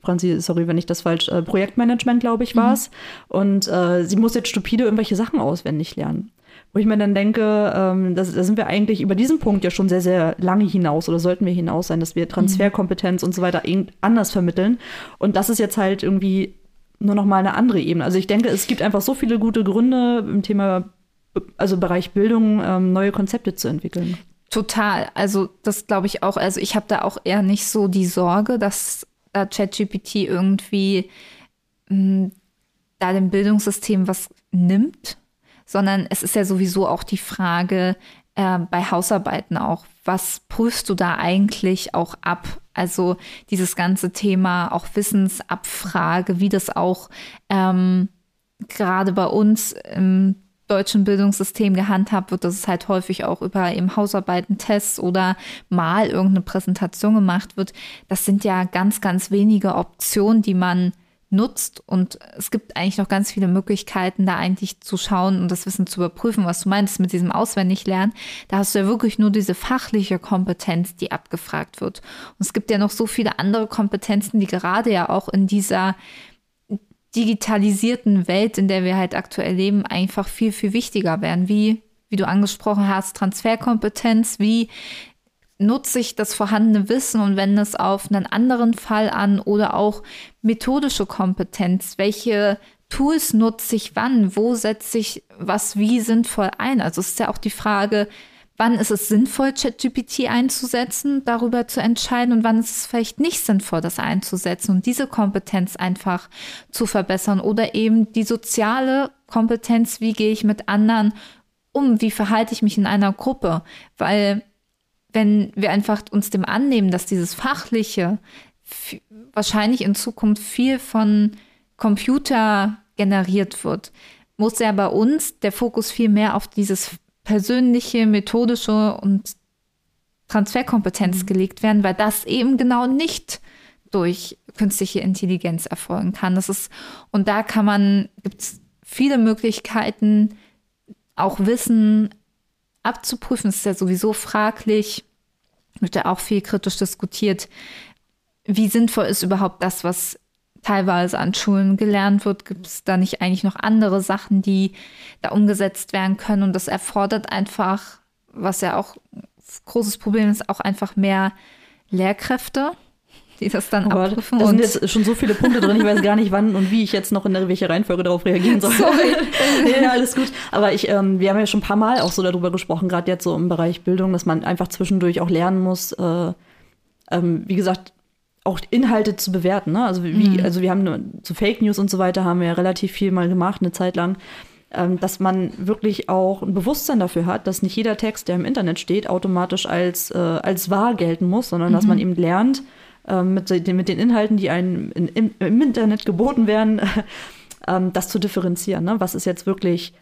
Franzi, sorry, wenn ich das falsch, äh, Projektmanagement, glaube ich, war es. Und äh, sie muss jetzt stupide irgendwelche Sachen auswendig lernen. Wo ich mir dann denke, ähm, da sind wir eigentlich über diesen Punkt ja schon sehr, sehr lange hinaus oder sollten wir hinaus sein, dass wir Transferkompetenz und so weiter anders vermitteln. Und das ist jetzt halt irgendwie nur noch mal eine andere Ebene. Also ich denke, es gibt einfach so viele gute Gründe im Thema, also Bereich Bildung, ähm, neue Konzepte zu entwickeln. Total. Also das glaube ich auch. Also ich habe da auch eher nicht so die Sorge, dass da ChatGPT irgendwie mh, da dem Bildungssystem was nimmt, sondern es ist ja sowieso auch die Frage äh, bei Hausarbeiten auch, was prüfst du da eigentlich auch ab? Also dieses ganze Thema auch Wissensabfrage, wie das auch ähm, gerade bei uns im deutschen Bildungssystem gehandhabt wird, dass es halt häufig auch über eben Hausarbeiten, Tests oder mal irgendeine Präsentation gemacht wird. Das sind ja ganz, ganz wenige Optionen, die man nutzt und es gibt eigentlich noch ganz viele Möglichkeiten, da eigentlich zu schauen und das Wissen zu überprüfen, was du meinst mit diesem Auswendiglernen. Da hast du ja wirklich nur diese fachliche Kompetenz, die abgefragt wird. Und es gibt ja noch so viele andere Kompetenzen, die gerade ja auch in dieser digitalisierten Welt, in der wir halt aktuell leben, einfach viel, viel wichtiger werden. Wie, wie du angesprochen hast, Transferkompetenz, wie nutze ich das vorhandene Wissen und wende es auf einen anderen Fall an oder auch methodische Kompetenz. Welche Tools nutze ich wann? Wo setze ich was wie sinnvoll ein? Also es ist ja auch die Frage, wann ist es sinnvoll, ChatGPT einzusetzen, darüber zu entscheiden? Und wann ist es vielleicht nicht sinnvoll, das einzusetzen und diese Kompetenz einfach zu verbessern? Oder eben die soziale Kompetenz, wie gehe ich mit anderen um, wie verhalte ich mich in einer Gruppe, weil wenn wir einfach uns dem annehmen, dass dieses fachliche wahrscheinlich in Zukunft viel von Computer generiert wird, muss ja bei uns der Fokus viel mehr auf dieses persönliche, methodische und Transferkompetenz mhm. gelegt werden, weil das eben genau nicht durch künstliche Intelligenz erfolgen kann. Das ist, und da kann man, gibt es viele Möglichkeiten, auch Wissen abzuprüfen. Es ist ja sowieso fraglich, wird ja auch viel kritisch diskutiert, wie sinnvoll ist überhaupt das, was teilweise an Schulen gelernt wird? Gibt es da nicht eigentlich noch andere Sachen, die da umgesetzt werden können? Und das erfordert einfach, was ja auch ein großes Problem ist, auch einfach mehr Lehrkräfte, die das dann oh abprüfen. Da sind jetzt schon so viele Punkte drin, ich weiß gar nicht, wann und wie ich jetzt noch in welcher Reihenfolge darauf reagieren soll. Sorry. ja, alles gut. Aber ich, ähm, wir haben ja schon ein paar Mal auch so darüber gesprochen, gerade jetzt so im Bereich Bildung, dass man einfach zwischendurch auch lernen muss, äh, ähm, wie gesagt, auch Inhalte zu bewerten. Ne? Also, wie, mhm. also wir haben zu Fake News und so weiter haben wir ja relativ viel mal gemacht, eine Zeit lang. Ähm, dass man wirklich auch ein Bewusstsein dafür hat, dass nicht jeder Text, der im Internet steht, automatisch als, äh, als wahr gelten muss, sondern mhm. dass man eben lernt, äh, mit, den, mit den Inhalten, die einem in, im, im, Internet geboten werden, äh, das zu differenzieren. Ne? Was ist jetzt wirklich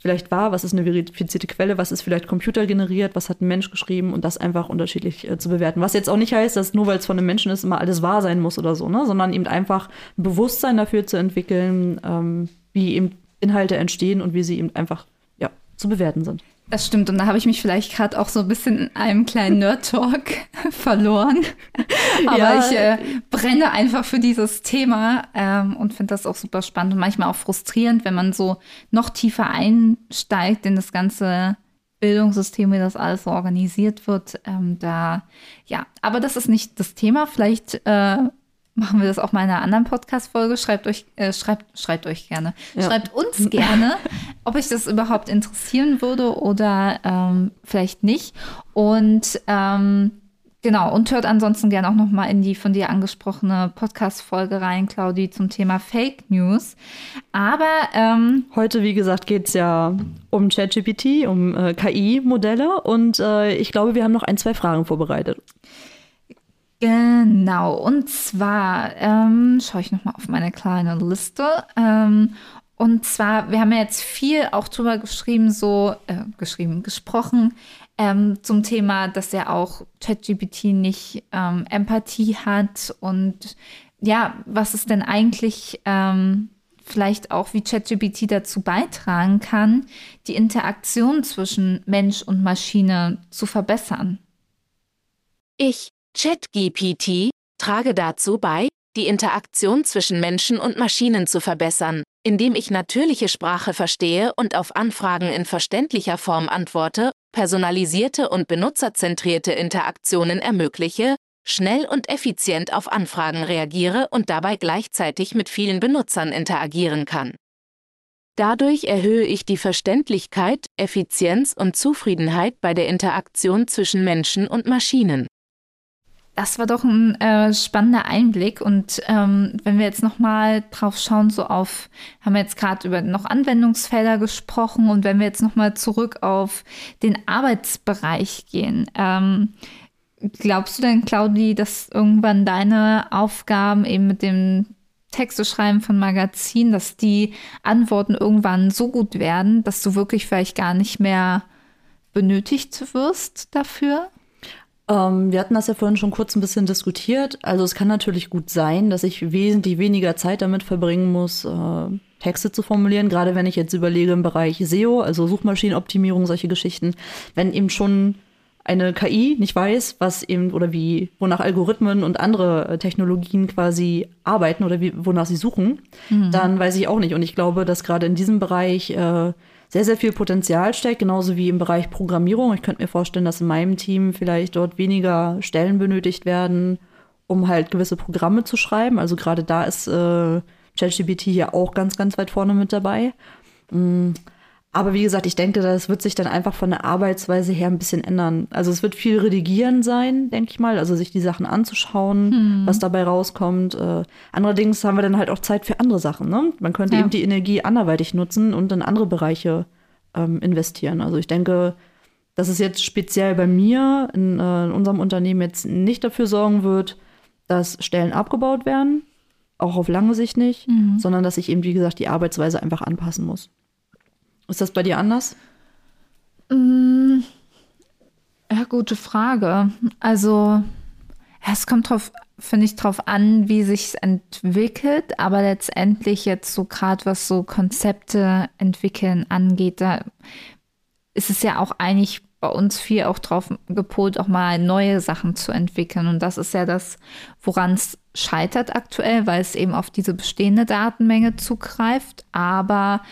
vielleicht wahr, was ist eine verifizierte Quelle, was ist vielleicht computergeneriert, was hat ein Mensch geschrieben und das einfach unterschiedlich äh, zu bewerten. Was jetzt auch nicht heißt, dass nur weil es von einem Menschen ist, immer alles wahr sein muss oder so, ne? sondern eben einfach ein Bewusstsein dafür zu entwickeln, ähm, wie eben Inhalte entstehen und wie sie eben einfach ja, zu bewerten sind. Das stimmt. Und da habe ich mich vielleicht gerade auch so ein bisschen in einem kleinen Nerd-Talk verloren. Aber ja. ich äh, brenne einfach für dieses Thema ähm, und finde das auch super spannend und manchmal auch frustrierend, wenn man so noch tiefer einsteigt in das ganze Bildungssystem, wie das alles so organisiert wird. Ähm, da, ja, aber das ist nicht das Thema. Vielleicht äh, machen wir das auch mal in einer anderen Podcast-Folge. Schreibt euch, äh, schreibt, schreibt euch gerne. Ja. Schreibt uns gerne, ob euch das überhaupt interessieren würde oder ähm, vielleicht nicht. Und ähm, genau, und hört ansonsten gerne auch noch mal in die von dir angesprochene Podcast-Folge rein, Claudi, zum Thema Fake News. Aber ähm, heute, wie gesagt, geht es ja um ChatGPT, um äh, KI-Modelle und äh, ich glaube, wir haben noch ein, zwei Fragen vorbereitet. Genau, und zwar ähm, schaue ich nochmal auf meine kleine Liste. Ähm, und zwar, wir haben ja jetzt viel auch drüber geschrieben, so äh, geschrieben, gesprochen ähm, zum Thema, dass er auch ChatGPT nicht ähm, Empathie hat und ja, was es denn eigentlich ähm, vielleicht auch wie ChatGPT dazu beitragen kann, die Interaktion zwischen Mensch und Maschine zu verbessern. Ich ChatGPT trage dazu bei, die Interaktion zwischen Menschen und Maschinen zu verbessern, indem ich natürliche Sprache verstehe und auf Anfragen in verständlicher Form antworte, personalisierte und benutzerzentrierte Interaktionen ermögliche, schnell und effizient auf Anfragen reagiere und dabei gleichzeitig mit vielen Benutzern interagieren kann. Dadurch erhöhe ich die Verständlichkeit, Effizienz und Zufriedenheit bei der Interaktion zwischen Menschen und Maschinen. Das war doch ein äh, spannender Einblick. Und ähm, wenn wir jetzt noch mal drauf schauen, so auf, haben wir jetzt gerade über noch Anwendungsfelder gesprochen und wenn wir jetzt noch mal zurück auf den Arbeitsbereich gehen, ähm, glaubst du denn, Claudi, dass irgendwann deine Aufgaben eben mit dem Texte schreiben von Magazinen, dass die Antworten irgendwann so gut werden, dass du wirklich vielleicht gar nicht mehr benötigt wirst dafür? Ähm, wir hatten das ja vorhin schon kurz ein bisschen diskutiert. Also es kann natürlich gut sein, dass ich wesentlich weniger Zeit damit verbringen muss, äh, Texte zu formulieren, gerade wenn ich jetzt überlege im Bereich SEO, also Suchmaschinenoptimierung, solche Geschichten, wenn eben schon eine KI nicht weiß, was eben oder wie, wonach Algorithmen und andere äh, Technologien quasi arbeiten oder wie, wonach sie suchen, mhm. dann weiß ich auch nicht. Und ich glaube, dass gerade in diesem Bereich äh, sehr, sehr viel Potenzial steckt, genauso wie im Bereich Programmierung. Ich könnte mir vorstellen, dass in meinem Team vielleicht dort weniger Stellen benötigt werden, um halt gewisse Programme zu schreiben. Also gerade da ist äh, ChatGPT ja auch ganz, ganz weit vorne mit dabei. Mm. Aber wie gesagt, ich denke, das wird sich dann einfach von der Arbeitsweise her ein bisschen ändern. Also es wird viel redigieren sein, denke ich mal, also sich die Sachen anzuschauen, hm. was dabei rauskommt. Äh, allerdings haben wir dann halt auch Zeit für andere Sachen. Ne? Man könnte ja. eben die Energie anderweitig nutzen und in andere Bereiche ähm, investieren. Also ich denke, dass es jetzt speziell bei mir in, äh, in unserem Unternehmen jetzt nicht dafür sorgen wird, dass Stellen abgebaut werden, auch auf lange Sicht nicht, mhm. sondern dass ich eben, wie gesagt, die Arbeitsweise einfach anpassen muss. Ist das bei dir anders? Mm, ja, gute Frage. Also, es kommt drauf, finde ich, drauf an, wie sich entwickelt, aber letztendlich jetzt so gerade was so Konzepte entwickeln angeht, da ist es ja auch eigentlich bei uns viel auch drauf gepolt, auch mal neue Sachen zu entwickeln. Und das ist ja das, woran es scheitert aktuell, weil es eben auf diese bestehende Datenmenge zugreift. Aber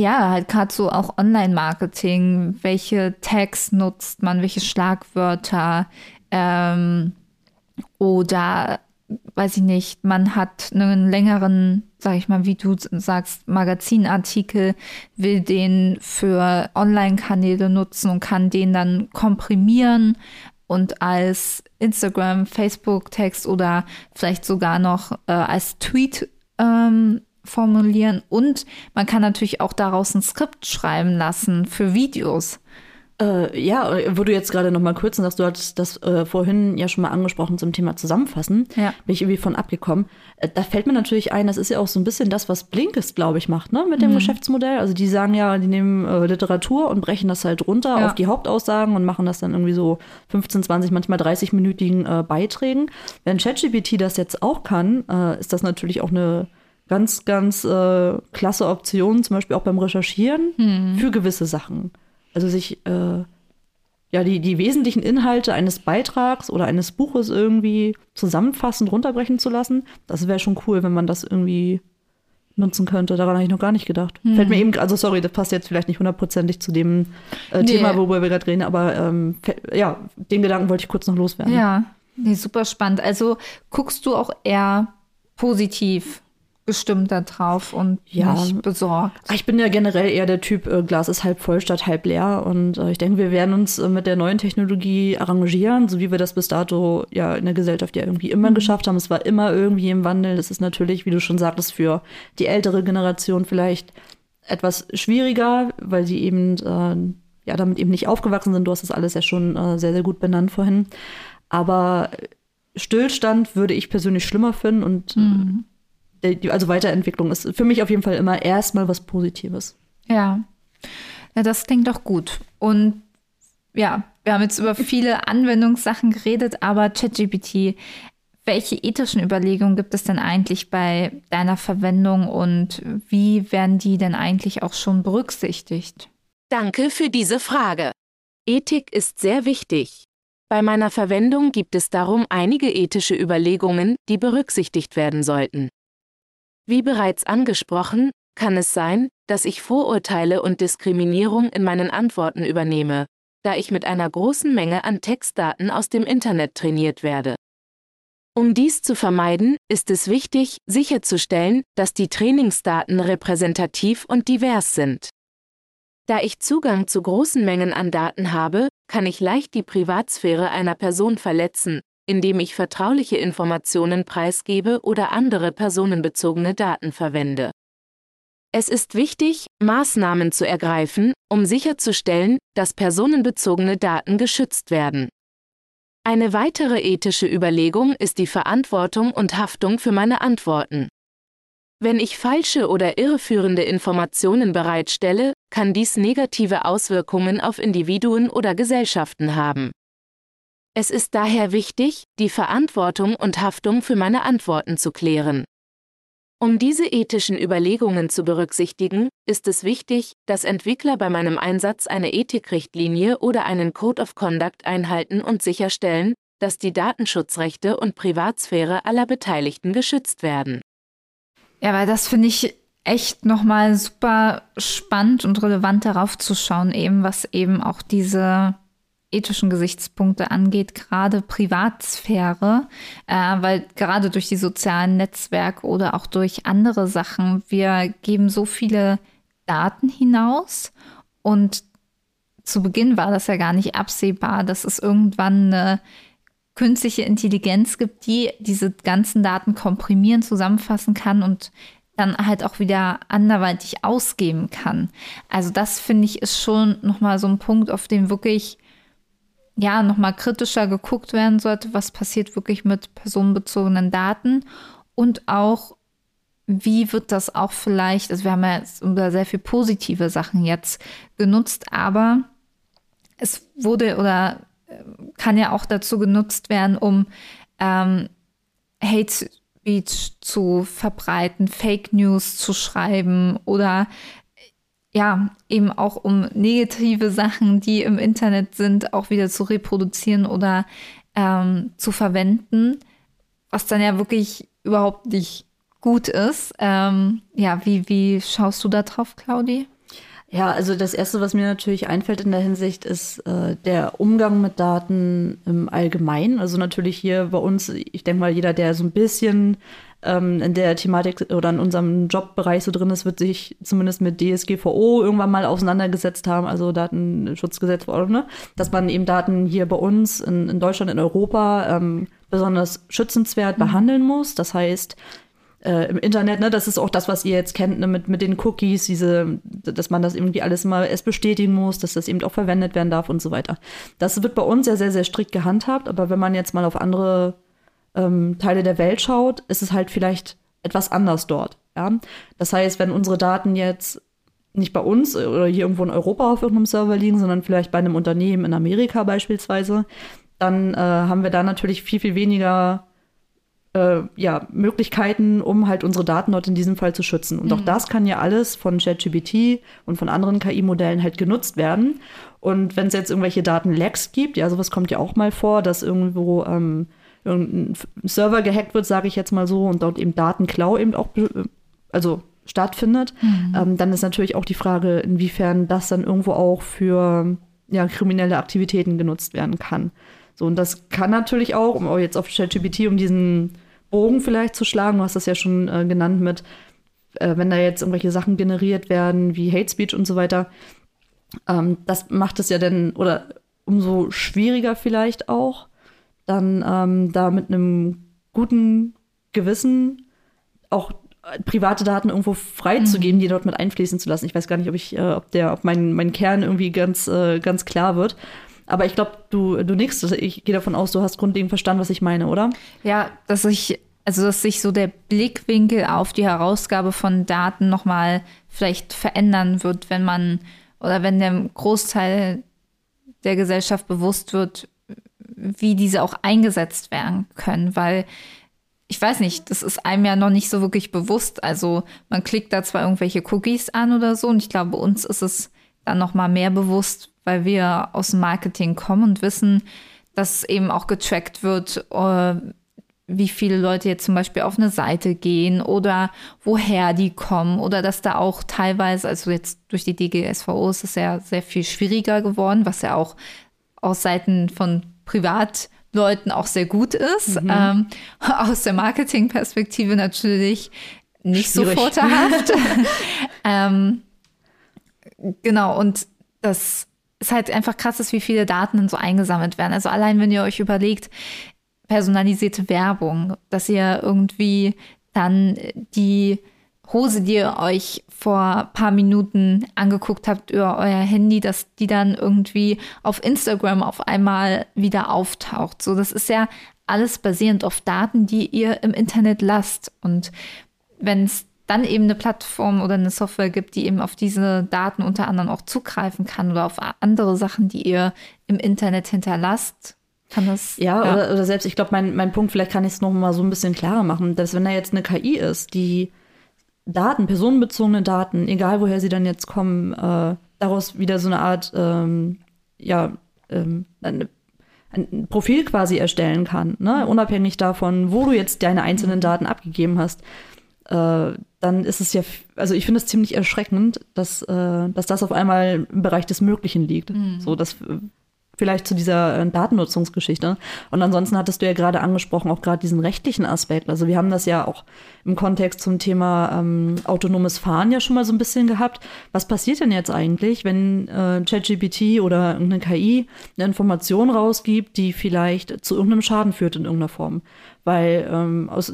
ja, halt gerade so auch Online-Marketing, welche Tags nutzt man, welche Schlagwörter? Ähm, oder weiß ich nicht, man hat einen längeren, sag ich mal, wie du sagst, Magazinartikel, will den für Online-Kanäle nutzen und kann den dann komprimieren und als Instagram, Facebook-Text oder vielleicht sogar noch äh, als Tweet ähm, formulieren. Und man kann natürlich auch daraus ein Skript schreiben lassen für Videos. Äh, ja, wo du jetzt gerade noch mal kurz sagst, du hattest das äh, vorhin ja schon mal angesprochen zum Thema Zusammenfassen. Ja. Bin ich irgendwie von abgekommen. Äh, da fällt mir natürlich ein, das ist ja auch so ein bisschen das, was Blinkist, glaube ich, macht, ne, mit dem mhm. Geschäftsmodell. Also die sagen ja, die nehmen äh, Literatur und brechen das halt runter ja. auf die Hauptaussagen und machen das dann irgendwie so 15, 20, manchmal 30-minütigen äh, Beiträgen. Wenn ChatGPT das jetzt auch kann, äh, ist das natürlich auch eine ganz, ganz klasse Option, zum Beispiel auch beim Recherchieren mhm. für gewisse Sachen. Also sich äh, ja die, die wesentlichen Inhalte eines Beitrags oder eines Buches irgendwie zusammenfassend runterbrechen zu lassen, das wäre schon cool, wenn man das irgendwie nutzen könnte. Daran habe ich noch gar nicht gedacht. Hm. Fällt mir eben, also sorry, das passt jetzt vielleicht nicht hundertprozentig zu dem äh, nee. Thema, worüber wir gerade reden, aber ähm, ja, den Gedanken wollte ich kurz noch loswerden. Ja, nee, super spannend. Also guckst du auch eher positiv gestimmt darauf und ja. nicht besorgt. Ah, ich bin ja generell eher der Typ, äh, Glas ist halb voll statt halb leer. Und äh, ich denke, wir werden uns äh, mit der neuen Technologie arrangieren, so wie wir das bis dato ja in der Gesellschaft ja irgendwie immer mhm. geschafft haben. Es war immer irgendwie im Wandel. Das ist natürlich, wie du schon sagtest, für die ältere Generation vielleicht etwas schwieriger, weil sie eben äh, ja damit eben nicht aufgewachsen sind. Du hast das alles ja schon äh, sehr, sehr gut benannt vorhin. Aber Stillstand würde ich persönlich schlimmer finden und mhm also Weiterentwicklung ist für mich auf jeden Fall immer erstmal was Positives. Ja. ja, das klingt doch gut. Und ja, wir haben jetzt über viele Anwendungssachen geredet, aber ChatGPT, welche ethischen Überlegungen gibt es denn eigentlich bei deiner Verwendung und wie werden die denn eigentlich auch schon berücksichtigt? Danke für diese Frage. Ethik ist sehr wichtig. Bei meiner Verwendung gibt es darum einige ethische Überlegungen, die berücksichtigt werden sollten. Wie bereits angesprochen, kann es sein, dass ich Vorurteile und Diskriminierung in meinen Antworten übernehme, da ich mit einer großen Menge an Textdaten aus dem Internet trainiert werde. Um dies zu vermeiden, ist es wichtig, sicherzustellen, dass die Trainingsdaten repräsentativ und divers sind. Da ich Zugang zu großen Mengen an Daten habe, kann ich leicht die Privatsphäre einer Person verletzen, indem ich vertrauliche Informationen preisgebe oder andere personenbezogene Daten verwende. Es ist wichtig, Maßnahmen zu ergreifen, um sicherzustellen, dass personenbezogene Daten geschützt werden. Eine weitere ethische Überlegung ist die Verantwortung und Haftung für meine Antworten. Wenn ich falsche oder irreführende Informationen bereitstelle, kann dies negative Auswirkungen auf Individuen oder Gesellschaften haben. Es ist daher wichtig, die Verantwortung und Haftung für meine Antworten zu klären. Um diese ethischen Überlegungen zu berücksichtigen, ist es wichtig, dass Entwickler bei meinem Einsatz eine Ethikrichtlinie oder einen Code of Conduct einhalten und sicherstellen, dass die Datenschutzrechte und Privatsphäre aller Beteiligten geschützt werden. Ja, weil das finde ich echt nochmal super spannend und relevant darauf zu schauen, eben was eben auch diese ethischen Gesichtspunkte angeht, gerade Privatsphäre, äh, weil gerade durch die sozialen Netzwerke oder auch durch andere Sachen, wir geben so viele Daten hinaus. Und zu Beginn war das ja gar nicht absehbar, dass es irgendwann eine künstliche Intelligenz gibt, die diese ganzen Daten komprimieren, zusammenfassen kann und dann halt auch wieder anderweitig ausgeben kann. Also das finde ich ist schon nochmal so ein Punkt, auf den wirklich ja nochmal kritischer geguckt werden sollte, was passiert wirklich mit personenbezogenen Daten und auch wie wird das auch vielleicht, also wir haben ja jetzt sehr viele positive Sachen jetzt genutzt, aber es wurde oder äh, kann ja auch dazu genutzt werden, um ähm, Hate Speech zu verbreiten, Fake News zu schreiben oder ja, eben auch um negative Sachen, die im Internet sind, auch wieder zu reproduzieren oder ähm, zu verwenden, was dann ja wirklich überhaupt nicht gut ist. Ähm, ja, wie, wie schaust du da drauf, Claudi? Ja, also das Erste, was mir natürlich einfällt in der Hinsicht, ist äh, der Umgang mit Daten im Allgemeinen. Also natürlich hier bei uns, ich denke mal, jeder, der so ein bisschen ähm, in der Thematik oder in unserem Jobbereich so drin ist, wird sich zumindest mit DSGVO irgendwann mal auseinandergesetzt haben, also Datenschutzgesetzverordnung, ne? dass man eben Daten hier bei uns in, in Deutschland, in Europa ähm, besonders schützenswert mhm. behandeln muss. Das heißt, äh, im Internet, ne, das ist auch das, was ihr jetzt kennt, ne, mit, mit den Cookies, diese, dass man das irgendwie alles mal erst bestätigen muss, dass das eben auch verwendet werden darf und so weiter. Das wird bei uns ja sehr, sehr strikt gehandhabt, aber wenn man jetzt mal auf andere ähm, Teile der Welt schaut, ist es halt vielleicht etwas anders dort. Ja? Das heißt, wenn unsere Daten jetzt nicht bei uns oder hier irgendwo in Europa auf irgendeinem Server liegen, sondern vielleicht bei einem Unternehmen in Amerika beispielsweise, dann äh, haben wir da natürlich viel, viel weniger äh, ja, Möglichkeiten, um halt unsere Daten dort in diesem Fall zu schützen. Und mhm. auch das kann ja alles von ChatGPT und von anderen KI-Modellen halt genutzt werden. Und wenn es jetzt irgendwelche Datenlecks gibt, ja, sowas kommt ja auch mal vor, dass irgendwo ähm, irgendein Server gehackt wird, sage ich jetzt mal so, und dort eben Datenklau eben auch, also stattfindet, mhm. ähm, dann ist natürlich auch die Frage, inwiefern das dann irgendwo auch für ja, kriminelle Aktivitäten genutzt werden kann. So, und das kann natürlich auch, um jetzt auf ChatGPT, um diesen Bogen vielleicht zu schlagen, du hast das ja schon äh, genannt mit, äh, wenn da jetzt irgendwelche Sachen generiert werden, wie Hate Speech und so weiter, ähm, das macht es ja dann, oder umso schwieriger vielleicht auch, dann ähm, da mit einem guten Gewissen auch private Daten irgendwo freizugeben, mhm. die dort mit einfließen zu lassen. Ich weiß gar nicht, ob ich, äh, ob der, ob mein, mein Kern irgendwie ganz, äh, ganz klar wird. Aber ich glaube, du, du nix. Ich gehe davon aus, du hast grundlegend verstanden, was ich meine, oder? Ja, dass ich, also dass sich so der Blickwinkel auf die Herausgabe von Daten nochmal vielleicht verändern wird, wenn man oder wenn dem Großteil der Gesellschaft bewusst wird, wie diese auch eingesetzt werden können, weil ich weiß nicht, das ist einem ja noch nicht so wirklich bewusst. Also man klickt da zwar irgendwelche Cookies an oder so und ich glaube, uns ist es dann noch mal mehr bewusst, weil wir aus dem Marketing kommen und wissen, dass eben auch getrackt wird, äh, wie viele Leute jetzt zum Beispiel auf eine Seite gehen oder woher die kommen oder dass da auch teilweise, also jetzt durch die DGSVO ist es ja sehr viel schwieriger geworden, was ja auch aus Seiten von Privatleuten auch sehr gut ist. Mhm. Ähm, aus der Marketingperspektive natürlich nicht Schwierig. so vorteilhaft. ähm, genau, und das ist halt einfach krass ist, wie viele Daten so eingesammelt werden. Also allein, wenn ihr euch überlegt, personalisierte Werbung, dass ihr irgendwie dann die Hose, die ihr euch vor paar Minuten angeguckt habt über euer Handy, dass die dann irgendwie auf Instagram auf einmal wieder auftaucht. So, das ist ja alles basierend auf Daten, die ihr im Internet lasst. Und wenn es dann eben eine Plattform oder eine Software gibt, die eben auf diese Daten unter anderem auch zugreifen kann oder auf andere Sachen, die ihr im Internet hinterlasst, kann das. Ja, ja. Oder, oder, selbst, ich glaube, mein, mein Punkt, vielleicht kann ich es noch mal so ein bisschen klarer machen, dass wenn da jetzt eine KI ist, die Daten, personenbezogene Daten, egal woher sie dann jetzt kommen, äh, daraus wieder so eine Art, ähm, ja, ähm, eine, ein Profil quasi erstellen kann, ne? unabhängig davon, wo du jetzt deine einzelnen mhm. Daten abgegeben hast, äh, dann ist es ja, also ich finde es ziemlich erschreckend, dass, äh, dass das auf einmal im Bereich des Möglichen liegt. Mhm. So, das äh, vielleicht zu dieser äh, Datennutzungsgeschichte. Und ansonsten hattest du ja gerade angesprochen, auch gerade diesen rechtlichen Aspekt. Also wir haben das ja auch im Kontext zum Thema ähm, autonomes Fahren ja schon mal so ein bisschen gehabt. Was passiert denn jetzt eigentlich, wenn äh, ChatGPT oder irgendeine KI eine Information rausgibt, die vielleicht zu irgendeinem Schaden führt in irgendeiner Form? Weil ähm, aus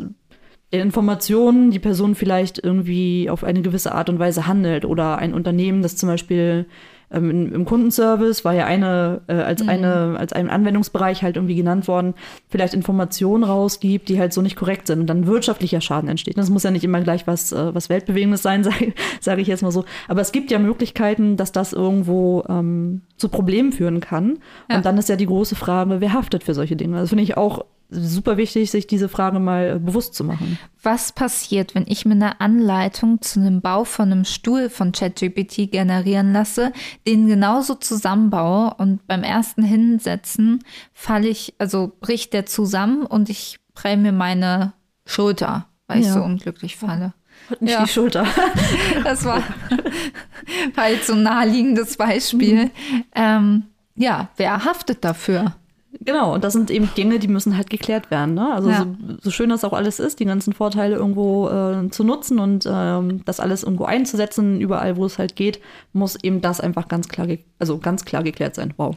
Informationen die Person vielleicht irgendwie auf eine gewisse Art und Weise handelt oder ein Unternehmen, das zum Beispiel ähm, im Kundenservice war ja eine, äh, als mhm. eine, als ein Anwendungsbereich halt irgendwie genannt worden, vielleicht Informationen rausgibt, die halt so nicht korrekt sind und dann wirtschaftlicher Schaden entsteht. Das muss ja nicht immer gleich was, äh, was Weltbewegendes sein, sage sag ich jetzt mal so. Aber es gibt ja Möglichkeiten, dass das irgendwo ähm, zu Problemen führen kann. Ja. Und dann ist ja die große Frage, wer haftet für solche Dinge? Das finde ich auch super wichtig, sich diese Frage mal äh, bewusst zu machen. Was passiert, wenn ich mir eine Anleitung zu einem Bau von einem Stuhl von ChatGPT generieren lasse, den genauso zusammenbaue und beim ersten Hinsetzen falle ich, also bricht der zusammen und ich prell mir meine Schulter, weil ja. ich so unglücklich falle. Und nicht ja. die Schulter. das war, halt so ein naheliegendes Beispiel. Mhm. Ähm, ja, wer haftet dafür? Genau, und das sind eben Dinge, die müssen halt geklärt werden. Ne? Also ja. so, so, schön das auch alles ist, die ganzen Vorteile irgendwo äh, zu nutzen und ähm, das alles irgendwo einzusetzen, überall, wo es halt geht, muss eben das einfach ganz klar, also ganz klar geklärt sein. Wow.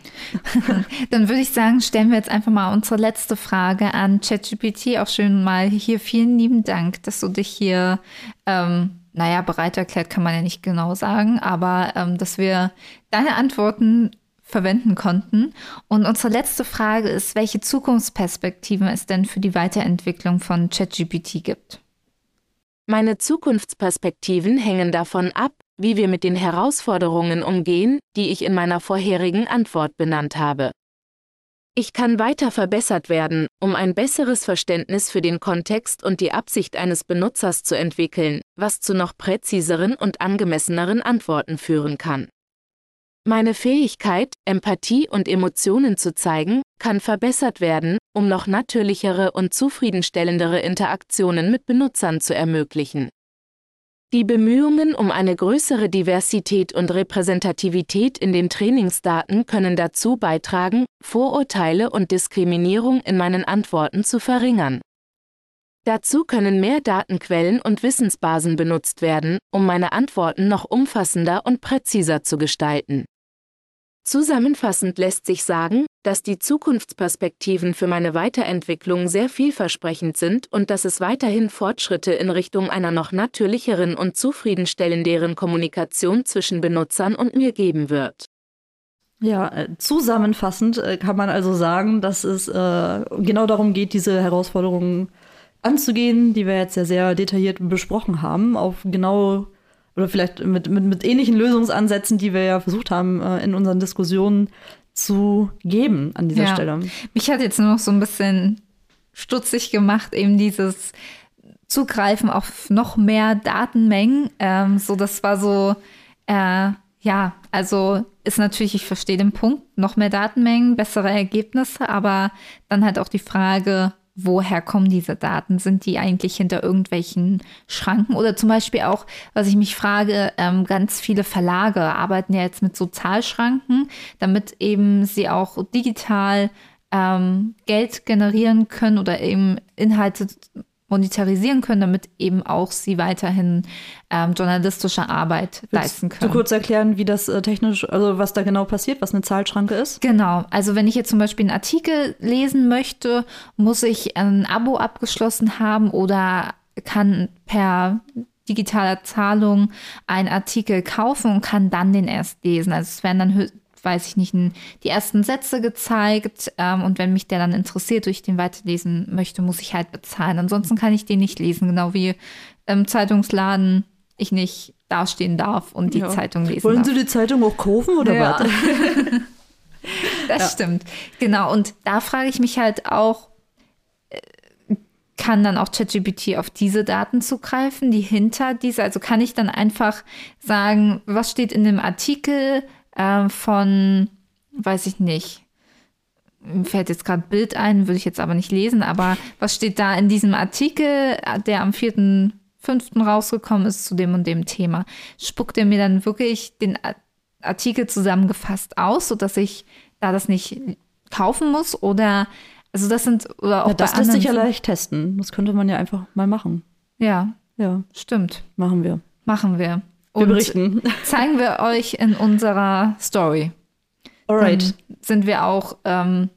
Dann würde ich sagen, stellen wir jetzt einfach mal unsere letzte Frage an ChatGPT. Auch schön mal hier vielen lieben Dank, dass du dich hier ähm, naja, bereit erklärt kann man ja nicht genau sagen, aber ähm, dass wir deine Antworten verwenden konnten. Und unsere letzte Frage ist, welche Zukunftsperspektiven es denn für die Weiterentwicklung von ChatGPT gibt. Meine Zukunftsperspektiven hängen davon ab, wie wir mit den Herausforderungen umgehen, die ich in meiner vorherigen Antwort benannt habe. Ich kann weiter verbessert werden, um ein besseres Verständnis für den Kontext und die Absicht eines Benutzers zu entwickeln, was zu noch präziseren und angemesseneren Antworten führen kann. Meine Fähigkeit, Empathie und Emotionen zu zeigen, kann verbessert werden, um noch natürlichere und zufriedenstellendere Interaktionen mit Benutzern zu ermöglichen. Die Bemühungen um eine größere Diversität und Repräsentativität in den Trainingsdaten können dazu beitragen, Vorurteile und Diskriminierung in meinen Antworten zu verringern. Dazu können mehr Datenquellen und Wissensbasen benutzt werden, um meine Antworten noch umfassender und präziser zu gestalten. Zusammenfassend lässt sich sagen, dass die Zukunftsperspektiven für meine Weiterentwicklung sehr vielversprechend sind und dass es weiterhin Fortschritte in Richtung einer noch natürlicheren und zufriedenstellenderen Kommunikation zwischen Benutzern und mir geben wird. Ja, äh, zusammenfassend äh, kann man also sagen, dass es äh, genau darum geht, diese Herausforderungen anzugehen, die wir jetzt ja sehr detailliert besprochen haben, auf genau oder vielleicht mit, mit, mit ähnlichen Lösungsansätzen, die wir ja versucht haben, äh, in unseren Diskussionen zu geben an dieser ja. Stelle. Mich hat jetzt nur noch so ein bisschen stutzig gemacht, eben dieses Zugreifen auf noch mehr Datenmengen. Ähm, so, das war so, äh, ja, also ist natürlich, ich verstehe den Punkt, noch mehr Datenmengen, bessere Ergebnisse, aber dann halt auch die Frage, woher kommen diese Daten? Sind die eigentlich hinter irgendwelchen Schranken? Oder zum Beispiel auch, was ich mich frage, ähm, ganz viele Verlage arbeiten ja jetzt mit Sozialschranken, damit eben sie auch digital ähm, Geld generieren können oder eben Inhalte monetarisieren können, damit eben auch sie weiterhin ähm, journalistische Arbeit Willst leisten können. Du kurz erklären, wie das äh, technisch, also was da genau passiert, was eine Zahlschranke ist? Genau. Also wenn ich jetzt zum Beispiel einen Artikel lesen möchte, muss ich ein Abo abgeschlossen haben oder kann per digitaler Zahlung einen Artikel kaufen und kann dann den erst lesen. Also es werden dann weiß ich nicht, die ersten Sätze gezeigt. Ähm, und wenn mich der dann interessiert und ich den weiterlesen möchte, muss ich halt bezahlen. Ansonsten kann ich den nicht lesen, genau wie im Zeitungsladen ich nicht dastehen darf und die ja. Zeitung lesen Wollen darf. Sie die Zeitung auch kaufen oder ja. was? das ja. stimmt. Genau. Und da frage ich mich halt auch, äh, kann dann auch ChatGPT auf diese Daten zugreifen, die hinter dieser, also kann ich dann einfach sagen, was steht in dem Artikel, äh, von, weiß ich nicht, mir fällt jetzt gerade Bild ein, würde ich jetzt aber nicht lesen, aber was steht da in diesem Artikel, der am 4.5. rausgekommen ist zu dem und dem Thema? Spuckt er mir dann wirklich den Artikel zusammengefasst aus, sodass ich da das nicht kaufen muss oder also das sind oder auch Ja, das lässt sich ja leicht testen. Das könnte man ja einfach mal machen. Ja, Ja, stimmt. machen wir. Machen wir. Wir Und berichten. zeigen wir euch in unserer Story. Alright. Dann sind wir auch ähm,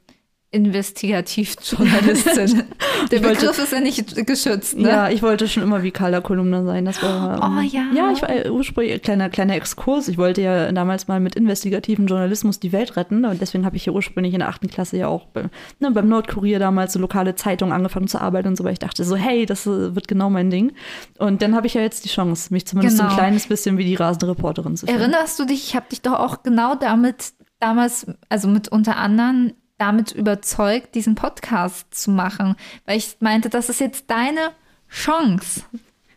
Investigativjournalistin. Der Ich wollte- Begriff ist ja nicht geschützt, ne? Ja, ich wollte schon immer wie Carla Kolumna sein. Das war, Oh, ähm, ja. Ja, ich war ursprünglich kleiner kleiner Exkurs. Ich wollte ja damals mal mit investigativen Journalismus die Welt retten und deswegen habe ich ja ursprünglich in der achten Klasse ja auch bei, ne, beim Nordkurier damals so lokale Zeitung angefangen zu arbeiten und so, weil ich dachte so, hey, das äh, wird genau mein Ding. Und dann habe ich ja jetzt die Chance, mich zumindest Genau. ein kleines bisschen wie die rasende Reporterin zu fühlen. Erinnerst du dich, ich habe dich doch auch genau damit damals, also mit unter anderem damit überzeugt, diesen Podcast zu machen, weil ich meinte, das ist jetzt deine Chance.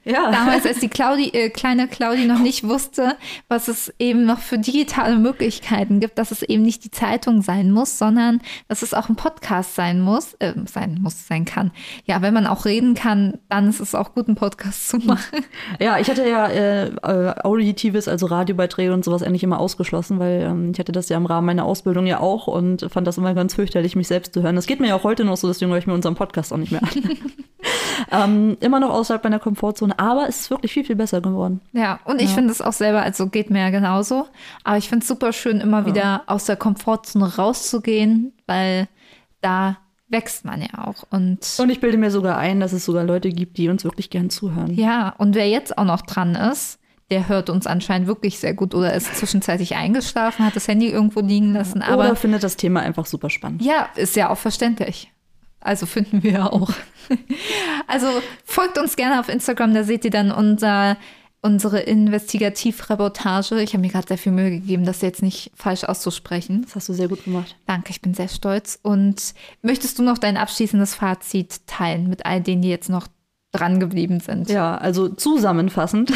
Ja. Damals, als die Claudi, äh, kleine Claudi noch nicht wusste, was es eben noch für digitale Möglichkeiten gibt, dass es eben nicht die Zeitung sein muss, sondern dass es auch ein Podcast sein muss, äh, sein muss, sein kann. Ja, wenn man auch reden kann, dann ist es auch gut, einen Podcast zu machen. Ja, ich hatte ja äh, äh, Auditives, also Radiobeiträge und sowas eigentlich immer ausgeschlossen, weil ähm, ich hatte das ja im Rahmen meiner Ausbildung ja auch und fand das immer ganz fürchterlich, mich selbst zu hören. Das geht mir ja auch heute noch so, deswegen höre ich mir unseren Podcast auch nicht mehr an. ähm, immer noch außerhalb meiner Komfortzone, aber es ist wirklich viel, viel besser geworden. Ja, und ich finde es auch selber, also geht mir ja genauso. Aber ich finde es super schön, immer wieder aus der Komfortzone rauszugehen, weil da wächst man ja auch. Und Und ich bilde mir sogar ein, dass es sogar Leute gibt, die uns wirklich gern zuhören. ja, und wer jetzt auch noch dran ist, der hört uns anscheinend wirklich sehr gut oder ist zwischenzeitlich eingeschlafen, hat das Handy irgendwo liegen lassen. Aber Oder findet das Thema einfach super spannend. ja, ist ja auch verständlich. Also finden wir ja auch. Also folgt uns gerne auf Instagram, da seht ihr dann unser, unsere Investigativreportage. Ich habe mir gerade sehr viel Mühe gegeben, das jetzt nicht falsch auszusprechen. Das hast du sehr gut gemacht. Danke, ich bin sehr stolz. Und möchtest du noch dein abschließendes Fazit teilen mit all denen, die jetzt noch dran geblieben sind? Ja, also zusammenfassend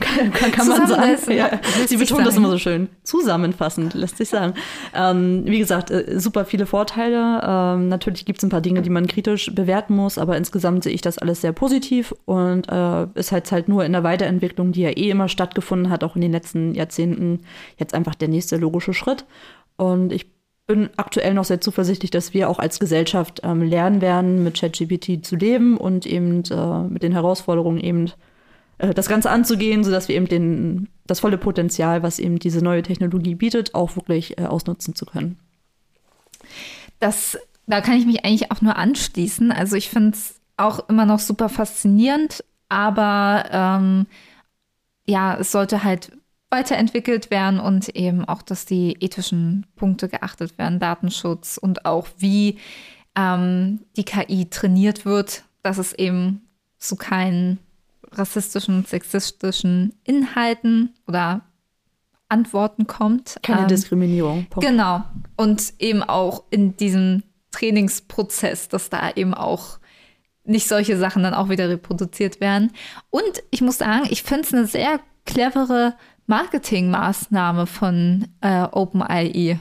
kann, kann, kann man sagen. Ja, sie betont das immer so schön. Zusammenfassend lässt sich sagen. Ähm, wie gesagt, äh, super viele Vorteile. Ähm, natürlich gibt es ein paar Dinge, die man kritisch bewerten muss, aber insgesamt sehe ich das alles sehr positiv und äh, ist halt halt nur in der Weiterentwicklung, die ja eh immer stattgefunden hat, auch in den letzten Jahrzehnten, jetzt einfach der nächste logische Schritt. Und ich bin aktuell noch sehr zuversichtlich, dass wir auch als Gesellschaft ähm, lernen werden, mit ChatGPT zu leben und eben äh, mit den Herausforderungen eben äh, das Ganze anzugehen, sodass wir eben den, das volle Potenzial, was eben diese neue Technologie bietet, auch wirklich äh, ausnutzen zu können. Das, da kann ich mich eigentlich auch nur anschließen. Also ich finde es auch immer noch super faszinierend, aber ähm, ja, es sollte halt weiterentwickelt werden und eben auch, dass die ethischen Punkte geachtet werden, Datenschutz und auch wie ähm, die KI trainiert wird, dass es eben zu keinen rassistischen, sexistischen Inhalten oder Antworten kommt. Keine Ähm, Diskriminierung. Punkt. Genau. Und eben auch in diesem Trainingsprozess, dass da eben auch nicht solche Sachen dann auch wieder reproduziert werden. Und ich muss sagen, ich finde es eine sehr clevere Marketingmaßnahme von äh, OpenAI.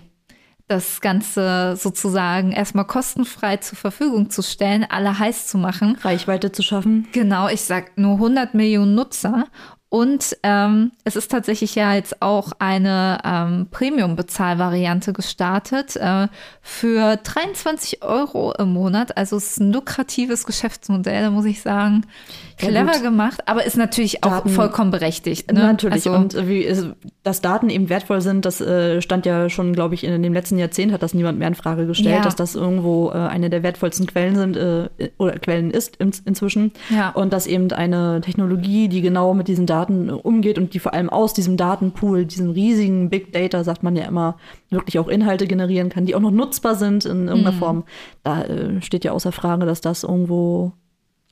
Das Ganze sozusagen erstmal kostenfrei zur Verfügung zu stellen, alle heiß zu machen. Reichweite zu schaffen. Genau, ich sag nur 100 Millionen Nutzer. Und ähm, es ist tatsächlich ja jetzt auch eine ähm, Premium-Bezahlvariante gestartet äh, für 23 Euro im Monat. Also es ist ein lukratives Geschäftsmodell, da muss ich sagen. Ja, Clever gut. gemacht, aber ist natürlich auch Daten- vollkommen berechtigt. Ne? Natürlich. Also, und wie, es- dass Daten eben wertvoll sind, das äh, stand ja schon, glaube ich, in dem letzten Jahrzehnt hat das niemand mehr in Frage gestellt, Ja. dass das irgendwo äh, eine der wertvollsten Quellen sind äh, oder Quellen ist in, inzwischen. Ja. Und dass eben eine Technologie, die genau mit diesen Daten äh, umgeht und die vor allem aus diesem Datenpool, diesem riesigen Big Data, sagt man ja immer, wirklich auch Inhalte generieren kann, die auch noch nutzbar sind in irgendeiner Mhm. Form. Da äh, steht ja außer Frage, dass das irgendwo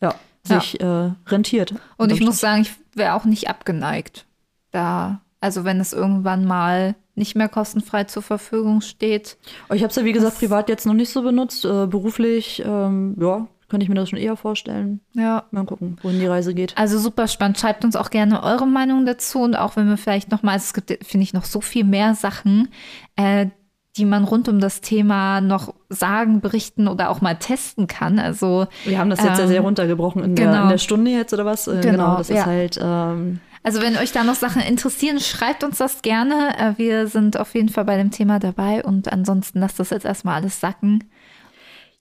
ja, sich Äh, rentiert. Und ich muss sagen, ich wäre auch nicht abgeneigt. Da, also wenn es irgendwann mal nicht mehr kostenfrei zur Verfügung steht. Ich habe es ja, wie gesagt, privat jetzt noch nicht so benutzt. Äh, beruflich, ähm, ja, könnte ich mir das schon eher vorstellen. Ja. Mal gucken, wohin die Reise geht. Also super spannend. Schreibt uns auch gerne eure Meinung dazu und auch wenn wir vielleicht noch mal, es gibt, finde ich, noch so viel mehr Sachen, äh, die man rund um das Thema noch sagen, berichten oder auch mal testen kann. Also Wir haben das jetzt ja Ähm, sehr runtergebrochen in, der, genau. in der Stunde jetzt oder was? Äh, Genau, das ja. ist halt, ähm, Also wenn euch da noch Sachen interessieren, schreibt uns das gerne. Äh, wir sind auf jeden Fall bei dem Thema dabei und ansonsten lasst das jetzt erstmal alles sacken.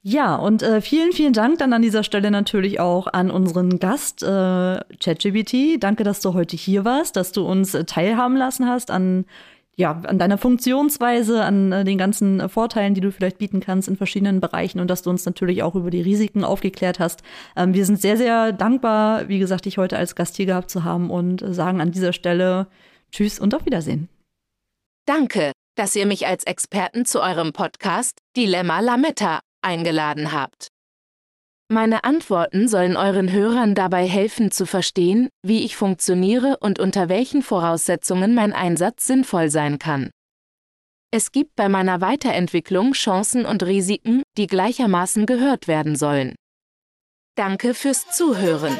Ja, und äh, vielen, vielen Dank dann an dieser Stelle natürlich auch an unseren Gast äh, ChatGBT. Danke, dass du heute hier warst, dass du uns äh, teilhaben lassen hast an ja, an deiner Funktionsweise, an äh, den ganzen äh, Vorteilen, die du vielleicht bieten kannst in verschiedenen Bereichen und dass du uns natürlich auch über die Risiken aufgeklärt hast. Ähm, wir sind sehr, sehr dankbar, wie gesagt, dich heute als Gast hier gehabt zu haben und äh, sagen an dieser Stelle Tschüss und auf Wiedersehen. Danke, dass ihr mich als Experten zu eurem Podcast Dilemma Lametta eingeladen habt. Meine Antworten sollen euren Hörern dabei helfen zu verstehen, wie ich funktioniere und unter welchen Voraussetzungen mein Einsatz sinnvoll sein kann. Es gibt bei meiner Weiterentwicklung Chancen und Risiken, die gleichermaßen gehört werden sollen. Danke fürs Zuhören.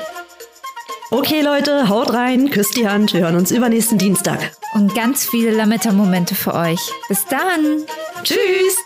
Okay Leute, haut rein, küsst die Hand, wir hören uns übernächsten Dienstag. Und ganz viele Lametta-Momente für euch. Bis dann. Tschüss.